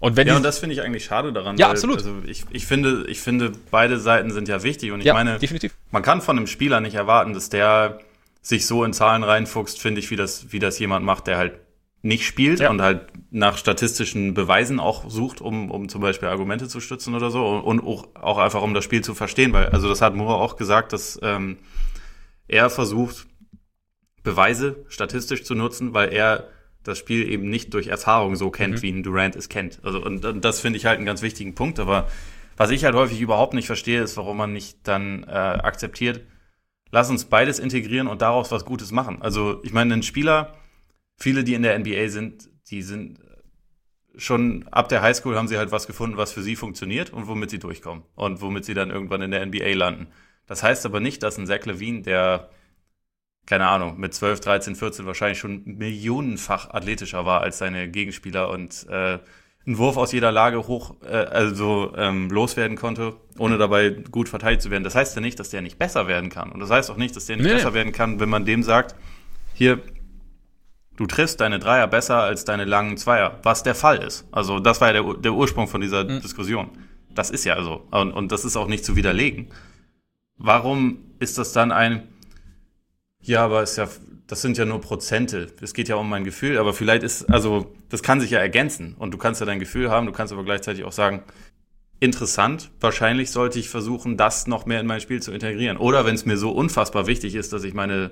Und wenn ja, und das finde ich eigentlich schade daran. Ja, weil, absolut. Also ich, ich, finde, ich finde, beide Seiten sind ja wichtig und ich ja, meine, definitiv. man kann von einem Spieler nicht erwarten, dass der sich so in Zahlen reinfuchst, finde ich, wie das, wie das jemand macht, der halt nicht spielt ja. und halt nach statistischen Beweisen auch sucht, um, um zum Beispiel Argumente zu stützen oder so und auch, auch einfach um das Spiel zu verstehen, weil, also das hat Moore auch gesagt, dass ähm, er versucht, Beweise statistisch zu nutzen, weil er das Spiel eben nicht durch Erfahrung so kennt, mhm. wie ein Durant es kennt. Also und, und das finde ich halt einen ganz wichtigen Punkt. Aber was ich halt häufig überhaupt nicht verstehe, ist, warum man nicht dann äh, akzeptiert, lass uns beides integrieren und daraus was Gutes machen. Also ich meine, ein Spieler, viele, die in der NBA sind, die sind schon ab der Highschool haben sie halt was gefunden, was für sie funktioniert und womit sie durchkommen und womit sie dann irgendwann in der NBA landen. Das heißt aber nicht, dass ein Zach Levine, der keine Ahnung, mit 12, 13, 14 wahrscheinlich schon millionenfach athletischer war als seine Gegenspieler und äh, einen Wurf aus jeder Lage hoch, äh, also ähm, loswerden konnte, ohne dabei gut verteidigt zu werden. Das heißt ja nicht, dass der nicht besser werden kann. Und das heißt auch nicht, dass der nicht nee. besser werden kann, wenn man dem sagt, hier, du triffst deine Dreier besser als deine langen Zweier, was der Fall ist. Also das war ja der, der Ursprung von dieser mhm. Diskussion. Das ist ja so. Und, und das ist auch nicht zu widerlegen. Warum ist das dann ein, ja, aber ist ja, das sind ja nur Prozente. Es geht ja um mein Gefühl, aber vielleicht ist, also, das kann sich ja ergänzen. Und du kannst ja dein Gefühl haben, du kannst aber gleichzeitig auch sagen, interessant, wahrscheinlich sollte ich versuchen, das noch mehr in mein Spiel zu integrieren. Oder wenn es mir so unfassbar wichtig ist, dass ich meine,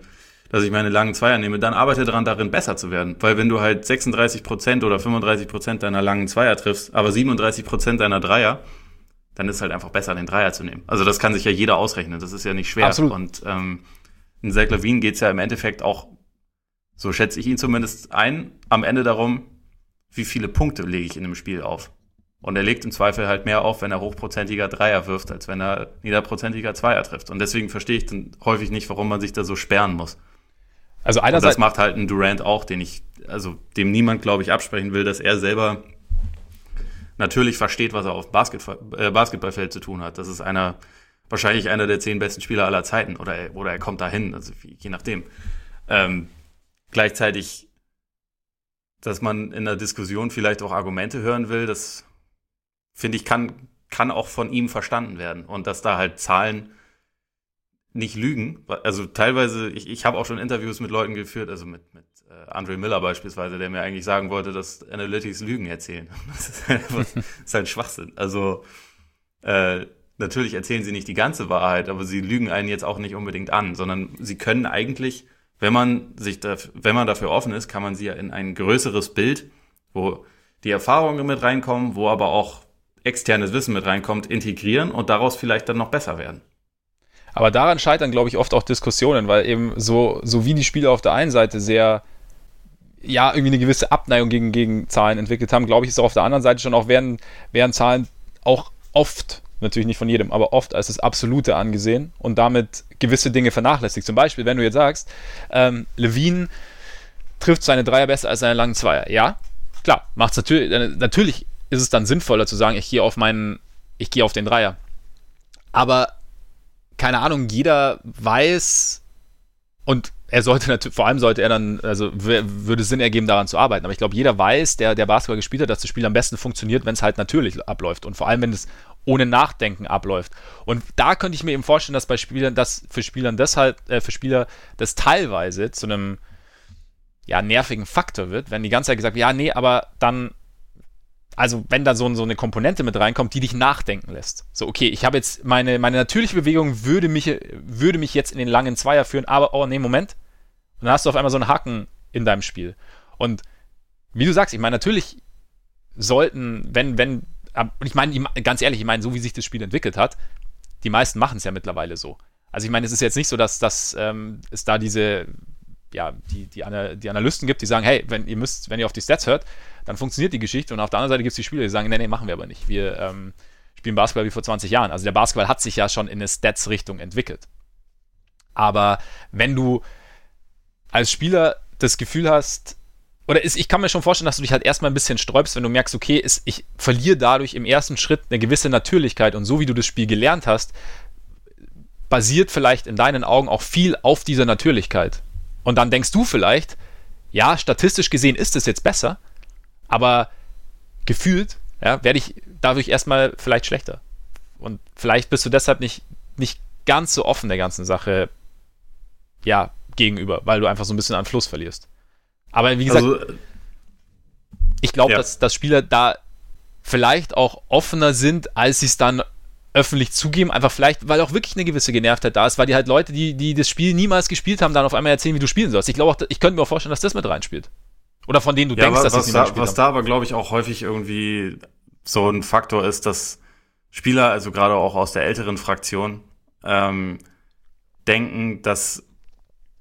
dass ich meine langen Zweier nehme, dann arbeite daran, darin besser zu werden. Weil wenn du halt 36 Prozent oder 35 Prozent deiner langen Zweier triffst, aber 37 Prozent deiner Dreier, dann ist es halt einfach besser, den Dreier zu nehmen. Also das kann sich ja jeder ausrechnen. Das ist ja nicht schwer. Absolut. Und ähm, in Zach Levine geht es ja im Endeffekt auch, so schätze ich ihn zumindest ein, am Ende darum, wie viele Punkte lege ich in einem Spiel auf. Und er legt im Zweifel halt mehr auf, wenn er hochprozentiger Dreier wirft, als wenn er niederprozentiger Zweier trifft. Und deswegen verstehe ich dann häufig nicht, warum man sich da so sperren muss. Also einerseits. Und das macht halt ein Durant auch, den ich, also dem niemand, glaube ich, absprechen will, dass er selber natürlich versteht, was er auf Basketball, äh, Basketballfeld zu tun hat. Das ist einer wahrscheinlich einer der zehn besten Spieler aller Zeiten oder, er, oder er kommt dahin, also je nachdem. Ähm, gleichzeitig, dass man in der Diskussion vielleicht auch Argumente hören will, das finde ich kann, kann auch von ihm verstanden werden und dass da halt Zahlen nicht lügen. Also teilweise, ich, ich habe auch schon Interviews mit Leuten geführt, also mit, mit äh, Andre Miller beispielsweise, der mir eigentlich sagen wollte, dass Analytics Lügen erzählen. Das ist, einfach, das ist ein Schwachsinn. Also äh, natürlich erzählen sie nicht die ganze Wahrheit, aber sie lügen einen jetzt auch nicht unbedingt an, sondern sie können eigentlich, wenn man sich da, wenn man dafür offen ist, kann man sie ja in ein größeres Bild, wo die Erfahrungen mit reinkommen, wo aber auch externes Wissen mit reinkommt, integrieren und daraus vielleicht dann noch besser werden. Aber daran scheitern, glaube ich, oft auch Diskussionen, weil eben so, so wie die Spieler auf der einen Seite sehr, ja, irgendwie eine gewisse Abneigung gegen, gegen Zahlen entwickelt haben, glaube ich, ist auch auf der anderen Seite schon auch werden, werden Zahlen auch oft natürlich nicht von jedem, aber oft als das Absolute angesehen und damit gewisse Dinge vernachlässigt. Zum Beispiel, wenn du jetzt sagst, ähm, Levine trifft seine Dreier besser als seine langen Zweier. Ja, klar, macht's natürlich, natürlich ist es dann sinnvoller zu sagen, ich gehe auf meinen, ich gehe auf den Dreier. Aber keine Ahnung, jeder weiß und er sollte natürlich, vor allem sollte er dann, also würde Sinn ergeben, daran zu arbeiten. Aber ich glaube, jeder weiß, der, der Basketball gespielt hat, dass das Spiel am besten funktioniert, wenn es halt natürlich abläuft. Und vor allem, wenn es ohne Nachdenken abläuft. Und da könnte ich mir eben vorstellen, dass bei Spielern, dass für Spielern deshalb, äh, für Spieler das teilweise zu einem ja, nervigen Faktor wird, wenn die ganze Zeit gesagt wird, ja, nee, aber dann, also wenn da so, so eine Komponente mit reinkommt, die dich nachdenken lässt. So, okay, ich habe jetzt meine, meine natürliche Bewegung würde mich, würde mich jetzt in den langen Zweier führen, aber oh nee, Moment. Und dann hast du auf einmal so einen Haken in deinem Spiel. Und wie du sagst, ich meine, natürlich sollten, wenn, wenn und ich meine, ganz ehrlich, ich meine, so wie sich das Spiel entwickelt hat, die meisten machen es ja mittlerweile so. Also ich meine, es ist jetzt nicht so, dass, dass ähm, es da diese ja, die, die, die Analysten gibt, die sagen, hey, wenn ihr müsst, wenn ihr auf die Stats hört, dann funktioniert die Geschichte. Und auf der anderen Seite gibt es die Spieler, die sagen, nee, nee, machen wir aber nicht. Wir ähm, spielen Basketball wie vor 20 Jahren. Also der Basketball hat sich ja schon in eine Stats-Richtung entwickelt. Aber wenn du als Spieler das Gefühl hast, oder ist, ich kann mir schon vorstellen, dass du dich halt erstmal ein bisschen sträubst, wenn du merkst, okay, ist, ich verliere dadurch im ersten Schritt eine gewisse Natürlichkeit und so wie du das Spiel gelernt hast, basiert vielleicht in deinen Augen auch viel auf dieser Natürlichkeit. Und dann denkst du vielleicht, ja, statistisch gesehen ist es jetzt besser, aber gefühlt ja, werde ich dadurch erstmal vielleicht schlechter. Und vielleicht bist du deshalb nicht, nicht ganz so offen der ganzen Sache ja, gegenüber, weil du einfach so ein bisschen an Fluss verlierst. Aber wie gesagt, also, ich glaube, ja. dass, dass Spieler da vielleicht auch offener sind, als sie es dann öffentlich zugeben, einfach vielleicht, weil auch wirklich eine gewisse Genervtheit da ist, weil die halt Leute, die, die das Spiel niemals gespielt haben, dann auf einmal erzählen, wie du spielen sollst. Ich glaube auch, ich könnte mir auch vorstellen, dass das mit reinspielt. Oder von denen du ja, denkst, dass sie da, Was haben. da aber, glaube ich, auch häufig irgendwie so ein Faktor ist, dass Spieler, also gerade auch aus der älteren Fraktion, ähm, denken, dass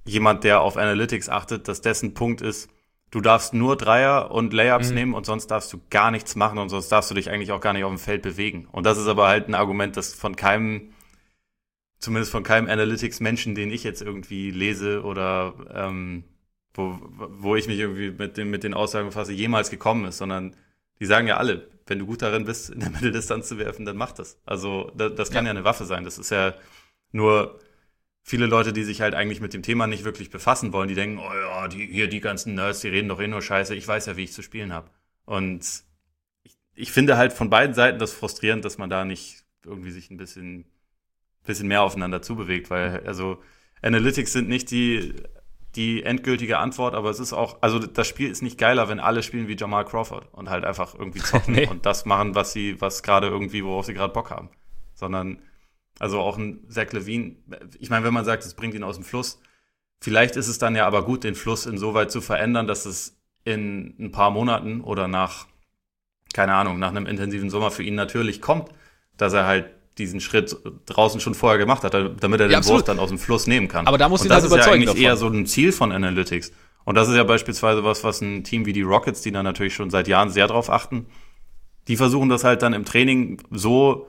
jemand, der auf Analytics achtet, dass dessen Punkt ist, du darfst nur Dreier und Layups mhm. nehmen und sonst darfst du gar nichts machen und sonst darfst du dich eigentlich auch gar nicht auf dem Feld bewegen. Und das ist aber halt ein Argument, das von keinem, zumindest von keinem Analytics-Menschen, den ich jetzt irgendwie lese oder ähm, wo, wo ich mich irgendwie mit, dem, mit den Aussagen befasse, jemals gekommen ist, sondern die sagen ja alle, wenn du gut darin bist, in der Mitteldistanz zu werfen, dann mach das. Also das, das kann ja. ja eine Waffe sein. Das ist ja nur viele Leute, die sich halt eigentlich mit dem Thema nicht wirklich befassen wollen, die denken, oh ja, die, hier die ganzen Nerds, die reden doch eh nur Scheiße, ich weiß ja, wie ich zu spielen habe. Und ich, ich finde halt von beiden Seiten das frustrierend, dass man da nicht irgendwie sich ein bisschen, bisschen mehr aufeinander zubewegt, weil also Analytics sind nicht die, die endgültige Antwort, aber es ist auch, also das Spiel ist nicht geiler, wenn alle spielen wie Jamal Crawford und halt einfach irgendwie zocken nee. und das machen, was sie, was gerade irgendwie, worauf sie gerade Bock haben. Sondern also auch ein Zach Levine, ich meine, wenn man sagt, es bringt ihn aus dem Fluss, vielleicht ist es dann ja aber gut, den Fluss insoweit zu verändern, dass es in ein paar Monaten oder nach, keine Ahnung, nach einem intensiven Sommer für ihn natürlich kommt, dass er halt diesen Schritt draußen schon vorher gemacht hat, damit er ja, den Wurf dann aus dem Fluss nehmen kann. Aber da muss ihn das, das ist ja eigentlich davon. eher so ein Ziel von Analytics. Und das ist ja beispielsweise was, was ein Team wie die Rockets, die da natürlich schon seit Jahren sehr drauf achten, die versuchen das halt dann im Training so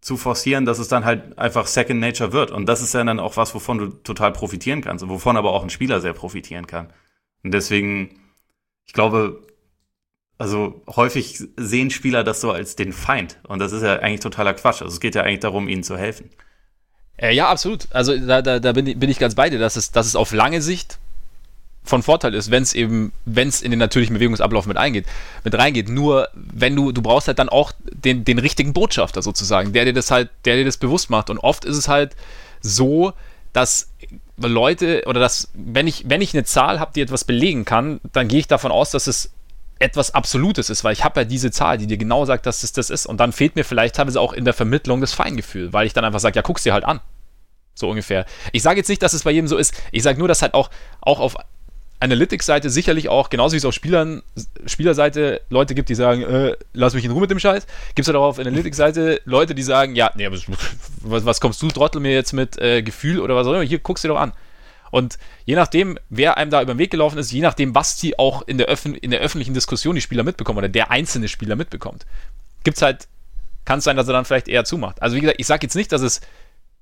zu forcieren, dass es dann halt einfach Second Nature wird. Und das ist ja dann auch was, wovon du total profitieren kannst und wovon aber auch ein Spieler sehr profitieren kann. Und deswegen, ich glaube, also häufig sehen Spieler das so als den Feind. Und das ist ja eigentlich totaler Quatsch. Also es geht ja eigentlich darum, ihnen zu helfen. Äh, ja, absolut. Also da, da, da bin, ich, bin ich ganz bei dir, dass es, dass es auf lange Sicht von Vorteil ist, wenn es eben, wenn es in den natürlichen Bewegungsablauf mit eingeht, mit reingeht. Nur wenn du, du brauchst halt dann auch den, den richtigen Botschafter sozusagen, der dir das halt, der dir das bewusst macht. Und oft ist es halt so, dass Leute oder dass, wenn ich, wenn ich eine Zahl habe, die etwas belegen kann, dann gehe ich davon aus, dass es etwas Absolutes ist, weil ich habe ja diese Zahl, die dir genau sagt, dass es das ist. Und dann fehlt mir vielleicht teilweise auch in der Vermittlung das Feingefühl, weil ich dann einfach sage, ja, guck's dir halt an. So ungefähr. Ich sage jetzt nicht, dass es bei jedem so ist. Ich sage nur, dass halt auch, auch auf Analytics-Seite sicherlich auch, genauso wie es auf Spielern, Spielerseite Leute gibt, die sagen, äh, lass mich in Ruhe mit dem Scheiß, gibt es halt auch auf Analytics-Seite Leute, die sagen, ja, nee, was, was kommst du, Trottel, mir jetzt mit äh, Gefühl oder was auch immer, hier, guckst dir doch an. Und je nachdem, wer einem da über den Weg gelaufen ist, je nachdem, was die auch in der, Öffn in der öffentlichen Diskussion die Spieler mitbekommen oder der einzelne Spieler mitbekommt, gibt es halt, kann es sein, dass er dann vielleicht eher zumacht. Also wie gesagt, ich sage jetzt nicht, dass es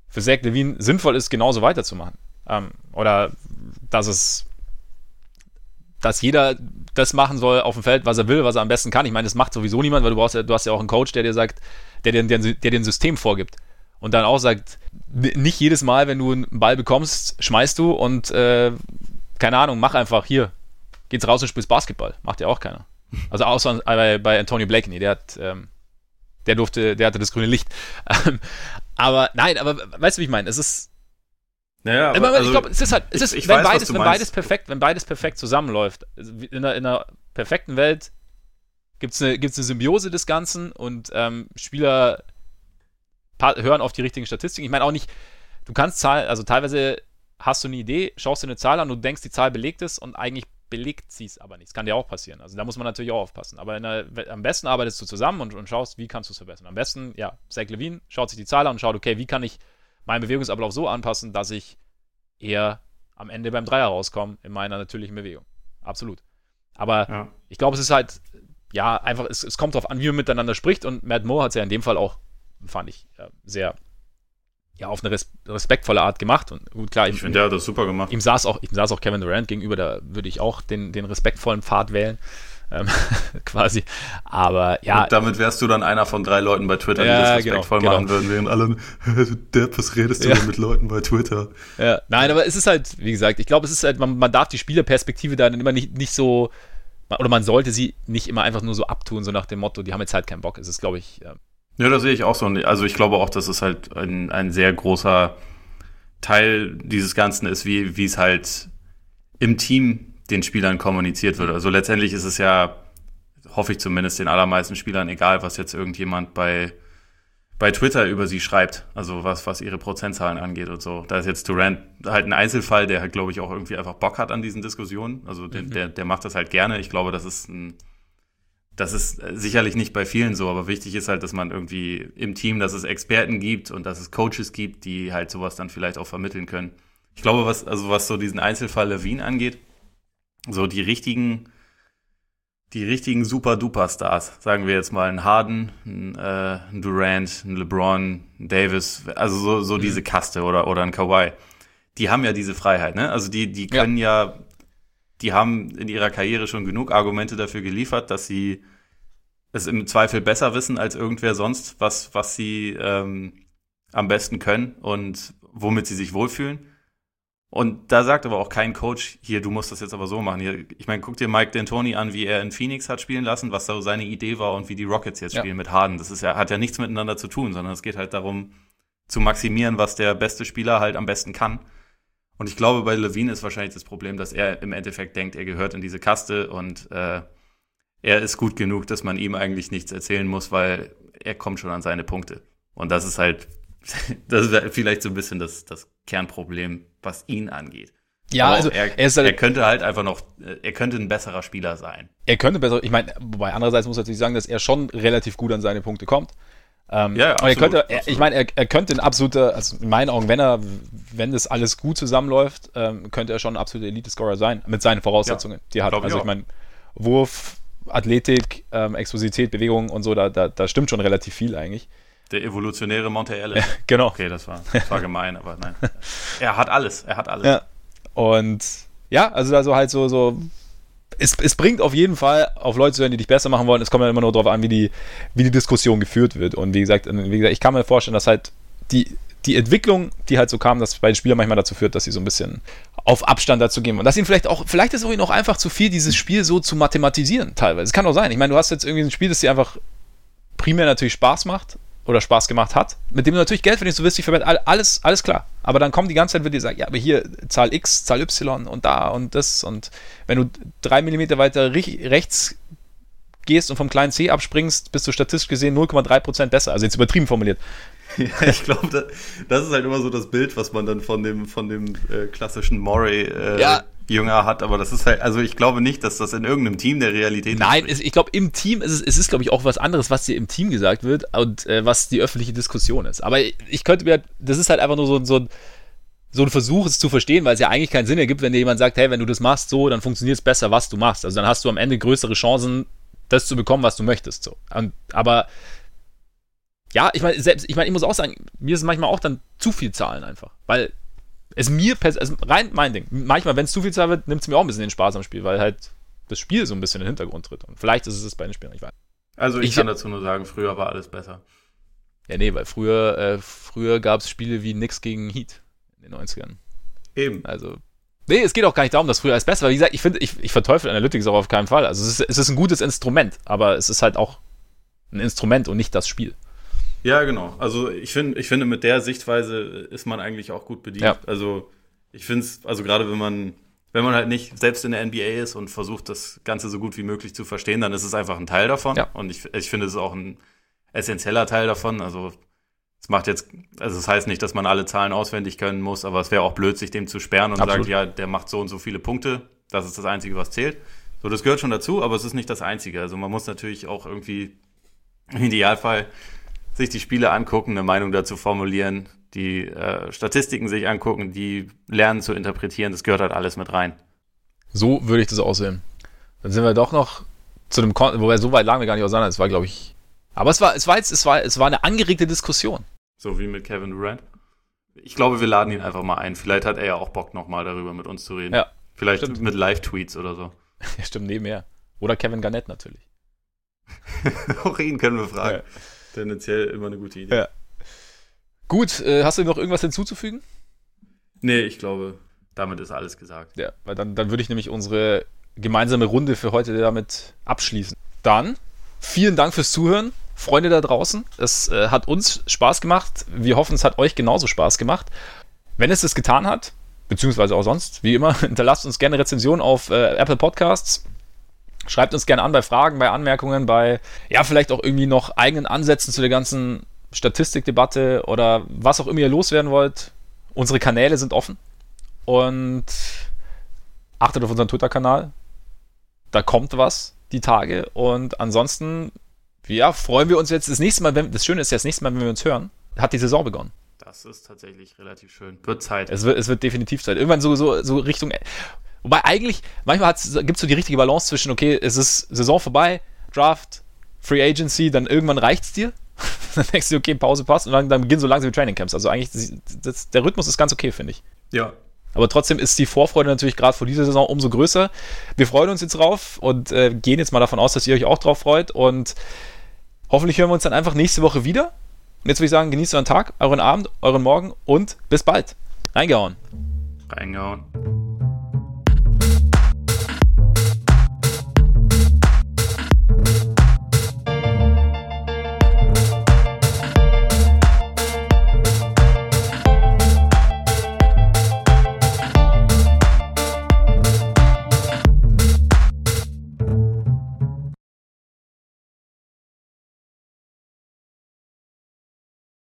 für Zach Levine sinnvoll ist, genauso weiterzumachen. Ähm, oder dass es dass jeder das machen soll auf dem Feld, was er will, was er am besten kann. Ich meine, das macht sowieso niemand, weil du brauchst ja, du hast ja auch einen Coach, der dir sagt, der dir, der, der dir ein System vorgibt. Und dann auch sagt, nicht jedes Mal, wenn du einen Ball bekommst, schmeißt du und äh, keine Ahnung, mach einfach hier. Geht's raus und spielst Basketball. Macht ja auch keiner. Also außer bei, bei Antonio Blakeney, der hat, ähm, der durfte, der hatte das grüne Licht. aber nein, aber weißt du, wie ich meine? Es ist, naja, aber, also, ich glaube, es ist halt, es ist, ich, ich wenn, weiß, beides, wenn beides perfekt, wenn beides perfekt zusammenläuft, also in einer, in einer perfekten Welt gibt es eine, gibt's eine Symbiose des Ganzen und ähm, Spieler hören auf die richtigen Statistiken. Ich meine auch nicht, du kannst Zahlen, also teilweise hast du eine Idee, schaust dir eine Zahl an, du denkst, die Zahl belegt es und eigentlich belegt sie es aber nicht. Das kann dir auch passieren. Also da muss man natürlich auch aufpassen. Aber der, am besten arbeitest du zusammen und, und schaust, wie kannst du es verbessern. Am besten, ja, Zach Levine schaut sich die Zahl an und schaut, okay, wie kann ich meinen Bewegungsablauf so anpassen, dass ich eher am Ende beim Dreier rauskommen in meiner natürlichen Bewegung. Absolut. Aber ja. ich glaube, es ist halt, ja, einfach, es, es kommt darauf an, wie man miteinander spricht und Matt Moore hat es ja in dem Fall auch, fand ich, sehr ja, auf eine res respektvolle Art gemacht. Und gut, klar, ich finde, der hat das super gemacht. Ihm saß auch, ihm saß auch Kevin Durant gegenüber, da würde ich auch den, den respektvollen Pfad wählen. Ähm, quasi. Aber ja. Und damit wärst du dann einer von drei Leuten bei Twitter, ja, die das genau, respektvoll genau, machen würden, während alle, Depp, was redest du ja. denn mit Leuten bei Twitter? Ja, nein, aber es ist halt, wie gesagt, ich glaube, es ist halt, man, man darf die Spielerperspektive dann immer nicht, nicht so, oder man sollte sie nicht immer einfach nur so abtun, so nach dem Motto, die haben jetzt halt keinen Bock. Es ist, glaube ich. Ja, ja das sehe ich auch so. Also ich glaube auch, dass es halt ein, ein sehr großer Teil dieses Ganzen ist, wie, wie es halt im Team den Spielern kommuniziert wird. Also letztendlich ist es ja, hoffe ich zumindest, den allermeisten Spielern egal, was jetzt irgendjemand bei, bei Twitter über sie schreibt. Also was, was ihre Prozentzahlen angeht und so. Da ist jetzt Durant halt ein Einzelfall, der halt, glaube ich, auch irgendwie einfach Bock hat an diesen Diskussionen. Also der, mhm. der, der macht das halt gerne. Ich glaube, das ist ein, das ist sicherlich nicht bei vielen so, aber wichtig ist halt, dass man irgendwie im Team, dass es Experten gibt und dass es Coaches gibt, die halt sowas dann vielleicht auch vermitteln können. Ich glaube, was, also was so diesen Einzelfall Levine angeht, so die richtigen, die richtigen Super-Duper-Stars, sagen wir jetzt mal ein Harden, ein, äh, ein Durant, ein LeBron, ein Davis, also so, so mhm. diese Kaste oder, oder ein Kawhi, die haben ja diese Freiheit, ne? Also die, die können ja. ja, die haben in ihrer Karriere schon genug Argumente dafür geliefert, dass sie es im Zweifel besser wissen als irgendwer sonst, was, was sie ähm, am besten können und womit sie sich wohlfühlen. Und da sagt aber auch kein Coach, hier, du musst das jetzt aber so machen. Hier, ich meine, guck dir Mike D'Antoni an, wie er in Phoenix hat spielen lassen, was da seine Idee war und wie die Rockets jetzt ja. spielen mit Harden. Das ist ja, hat ja nichts miteinander zu tun, sondern es geht halt darum, zu maximieren, was der beste Spieler halt am besten kann. Und ich glaube, bei Levine ist wahrscheinlich das Problem, dass er im Endeffekt denkt, er gehört in diese Kaste und äh, er ist gut genug, dass man ihm eigentlich nichts erzählen muss, weil er kommt schon an seine Punkte. Und das ist halt das ist vielleicht so ein bisschen das, das Kernproblem, was ihn angeht. Ja, also er, er, halt, er, könnte halt einfach noch, er könnte ein besserer Spieler sein. Er könnte besser, ich meine, wobei andererseits muss ich natürlich sagen, dass er schon relativ gut an seine Punkte kommt. Ähm, ja, ja absolut, er könnte, er, ich meine, er, er könnte ein absoluter, also in meinen Augen, wenn er, wenn das alles gut zusammenläuft, ähm, könnte er schon ein absoluter Elite-Scorer sein, mit seinen Voraussetzungen, ja, die er hat. Also ich, ich meine, Wurf, Athletik, ähm, Explosität, Bewegung und so, da, da, da stimmt schon relativ viel eigentlich. Der evolutionäre Monte Ellis. Ja, genau. Okay, das war, das war gemein, aber nein. Er hat alles, er hat alles. Ja. Und ja, also da so halt so, so es, es bringt auf jeden Fall auf Leute zu hören, die dich besser machen wollen. Es kommt ja immer nur darauf an, wie die, wie die Diskussion geführt wird. Und wie gesagt, wie gesagt, ich kann mir vorstellen, dass halt die, die Entwicklung, die halt so kam, dass bei den Spielern manchmal dazu führt, dass sie so ein bisschen auf Abstand dazu gehen. Und dass ihnen vielleicht auch, vielleicht ist es ihnen auch einfach zu viel, dieses Spiel so zu mathematisieren, teilweise. Es kann auch sein. Ich meine, du hast jetzt irgendwie ein Spiel, das dir einfach primär natürlich Spaß macht, oder Spaß gemacht hat, mit dem du natürlich Geld verdienst, du wirst dich verwenden, alles, alles klar. Aber dann kommt die ganze Zeit, wird dir sagen, ja, aber hier Zahl X, Zahl Y und da und das und wenn du drei Millimeter weiter rechts gehst und vom kleinen C abspringst, bist du statistisch gesehen 0,3% besser. Also jetzt übertrieben formuliert. Ja, ich glaube, das, das, ist halt immer so das Bild, was man dann von dem, von dem äh, klassischen Moray äh, ja, jünger hat, aber das ist halt, also ich glaube nicht, dass das in irgendeinem Team der Realität Nein, ist. ich glaube, im Team ist es, es ist, glaube ich, auch was anderes, was dir im Team gesagt wird und äh, was die öffentliche Diskussion ist. Aber ich könnte mir, das ist halt einfach nur so, so, so ein Versuch, es zu verstehen, weil es ja eigentlich keinen Sinn ergibt, wenn dir jemand sagt, hey, wenn du das machst so, dann funktioniert es besser, was du machst. Also dann hast du am Ende größere Chancen, das zu bekommen, was du möchtest. So. Und, aber ja, ich meine, selbst, ich meine, ich muss auch sagen, mir ist manchmal auch dann zu viel Zahlen einfach. Weil es mir, also rein mein Ding. Manchmal, wenn es zu viel Zeit wird, nimmt es mir auch ein bisschen den Spaß am Spiel, weil halt das Spiel so ein bisschen in den Hintergrund tritt. Und vielleicht ist es bei den Spielen, ich weiß. Also ich, ich kann dazu nur sagen, früher war alles besser. Ja, nee, weil früher, äh, früher gab es Spiele wie Nix gegen Heat in den 90ern. Eben. Also, nee, es geht auch gar nicht darum, dass früher alles besser war. Wie gesagt, ich finde, ich, ich verteufel Analytics auch auf keinen Fall. Also es ist, es ist ein gutes Instrument, aber es ist halt auch ein Instrument und nicht das Spiel. Ja, genau. Also ich finde, ich finde, mit der Sichtweise ist man eigentlich auch gut bedient. Ja. Also ich finde es, also gerade wenn man, wenn man halt nicht selbst in der NBA ist und versucht, das Ganze so gut wie möglich zu verstehen, dann ist es einfach ein Teil davon. Ja. Und ich, ich finde, es ist auch ein essentieller Teil davon. Also es macht jetzt, also es das heißt nicht, dass man alle Zahlen auswendig können muss, aber es wäre auch blöd, sich dem zu sperren und Absolut. sagen, ja, der macht so und so viele Punkte. Das ist das Einzige, was zählt. So, das gehört schon dazu, aber es ist nicht das Einzige. Also man muss natürlich auch irgendwie im Idealfall sich die Spiele angucken, eine Meinung dazu formulieren, die äh, Statistiken sich angucken, die lernen zu interpretieren. Das gehört halt alles mit rein. So würde ich das aussehen. Dann sind wir doch noch zu dem Kon wobei so weit lagen wir gar nicht auseinander. Es war, glaube ich. Aber es war, es war jetzt, es war, es war eine angeregte Diskussion. So wie mit Kevin Durant. Ich glaube, wir laden ihn einfach mal ein. Vielleicht hat er ja auch Bock, nochmal darüber mit uns zu reden. Ja. Vielleicht stimmt. mit Live-Tweets oder so. Ja, stimmt, nebenher. Oder Kevin Garnett natürlich. auch ihn können wir fragen. Ja. Tendenziell immer eine gute Idee. Ja. Gut, äh, hast du noch irgendwas hinzuzufügen? Nee, ich glaube, damit ist alles gesagt. Ja, weil dann, dann würde ich nämlich unsere gemeinsame Runde für heute damit abschließen. Dann vielen Dank fürs Zuhören. Freunde da draußen, es äh, hat uns Spaß gemacht. Wir hoffen, es hat euch genauso Spaß gemacht. Wenn es das getan hat, beziehungsweise auch sonst, wie immer, hinterlasst uns gerne Rezensionen auf äh, Apple Podcasts. Schreibt uns gerne an bei Fragen, bei Anmerkungen, bei, ja, vielleicht auch irgendwie noch eigenen Ansätzen zu der ganzen Statistikdebatte oder was auch immer ihr loswerden wollt. Unsere Kanäle sind offen. Und achtet auf unseren Twitter-Kanal. Da kommt was die Tage. Und ansonsten, ja, freuen wir uns jetzt das nächste Mal, wenn, das Schöne ist ja, das nächste Mal, wenn wir uns hören, hat die Saison begonnen. Das ist tatsächlich relativ schön. Wird Zeit. Es wird, es wird definitiv Zeit. Irgendwann so, so, so Richtung. Wobei eigentlich, manchmal gibt es so die richtige Balance zwischen, okay, es ist Saison vorbei, Draft, Free Agency, dann irgendwann reicht es dir. dann denkst du, okay, Pause passt und dann, dann beginnen so langsam die Training Camps. Also eigentlich, das, das, der Rhythmus ist ganz okay, finde ich. Ja, aber trotzdem ist die Vorfreude natürlich gerade vor dieser Saison umso größer. Wir freuen uns jetzt drauf und äh, gehen jetzt mal davon aus, dass ihr euch auch drauf freut. Und hoffentlich hören wir uns dann einfach nächste Woche wieder. Und jetzt würde ich sagen, genießt euren Tag, euren Abend, euren Morgen und bis bald. Reingehauen. Reingehauen.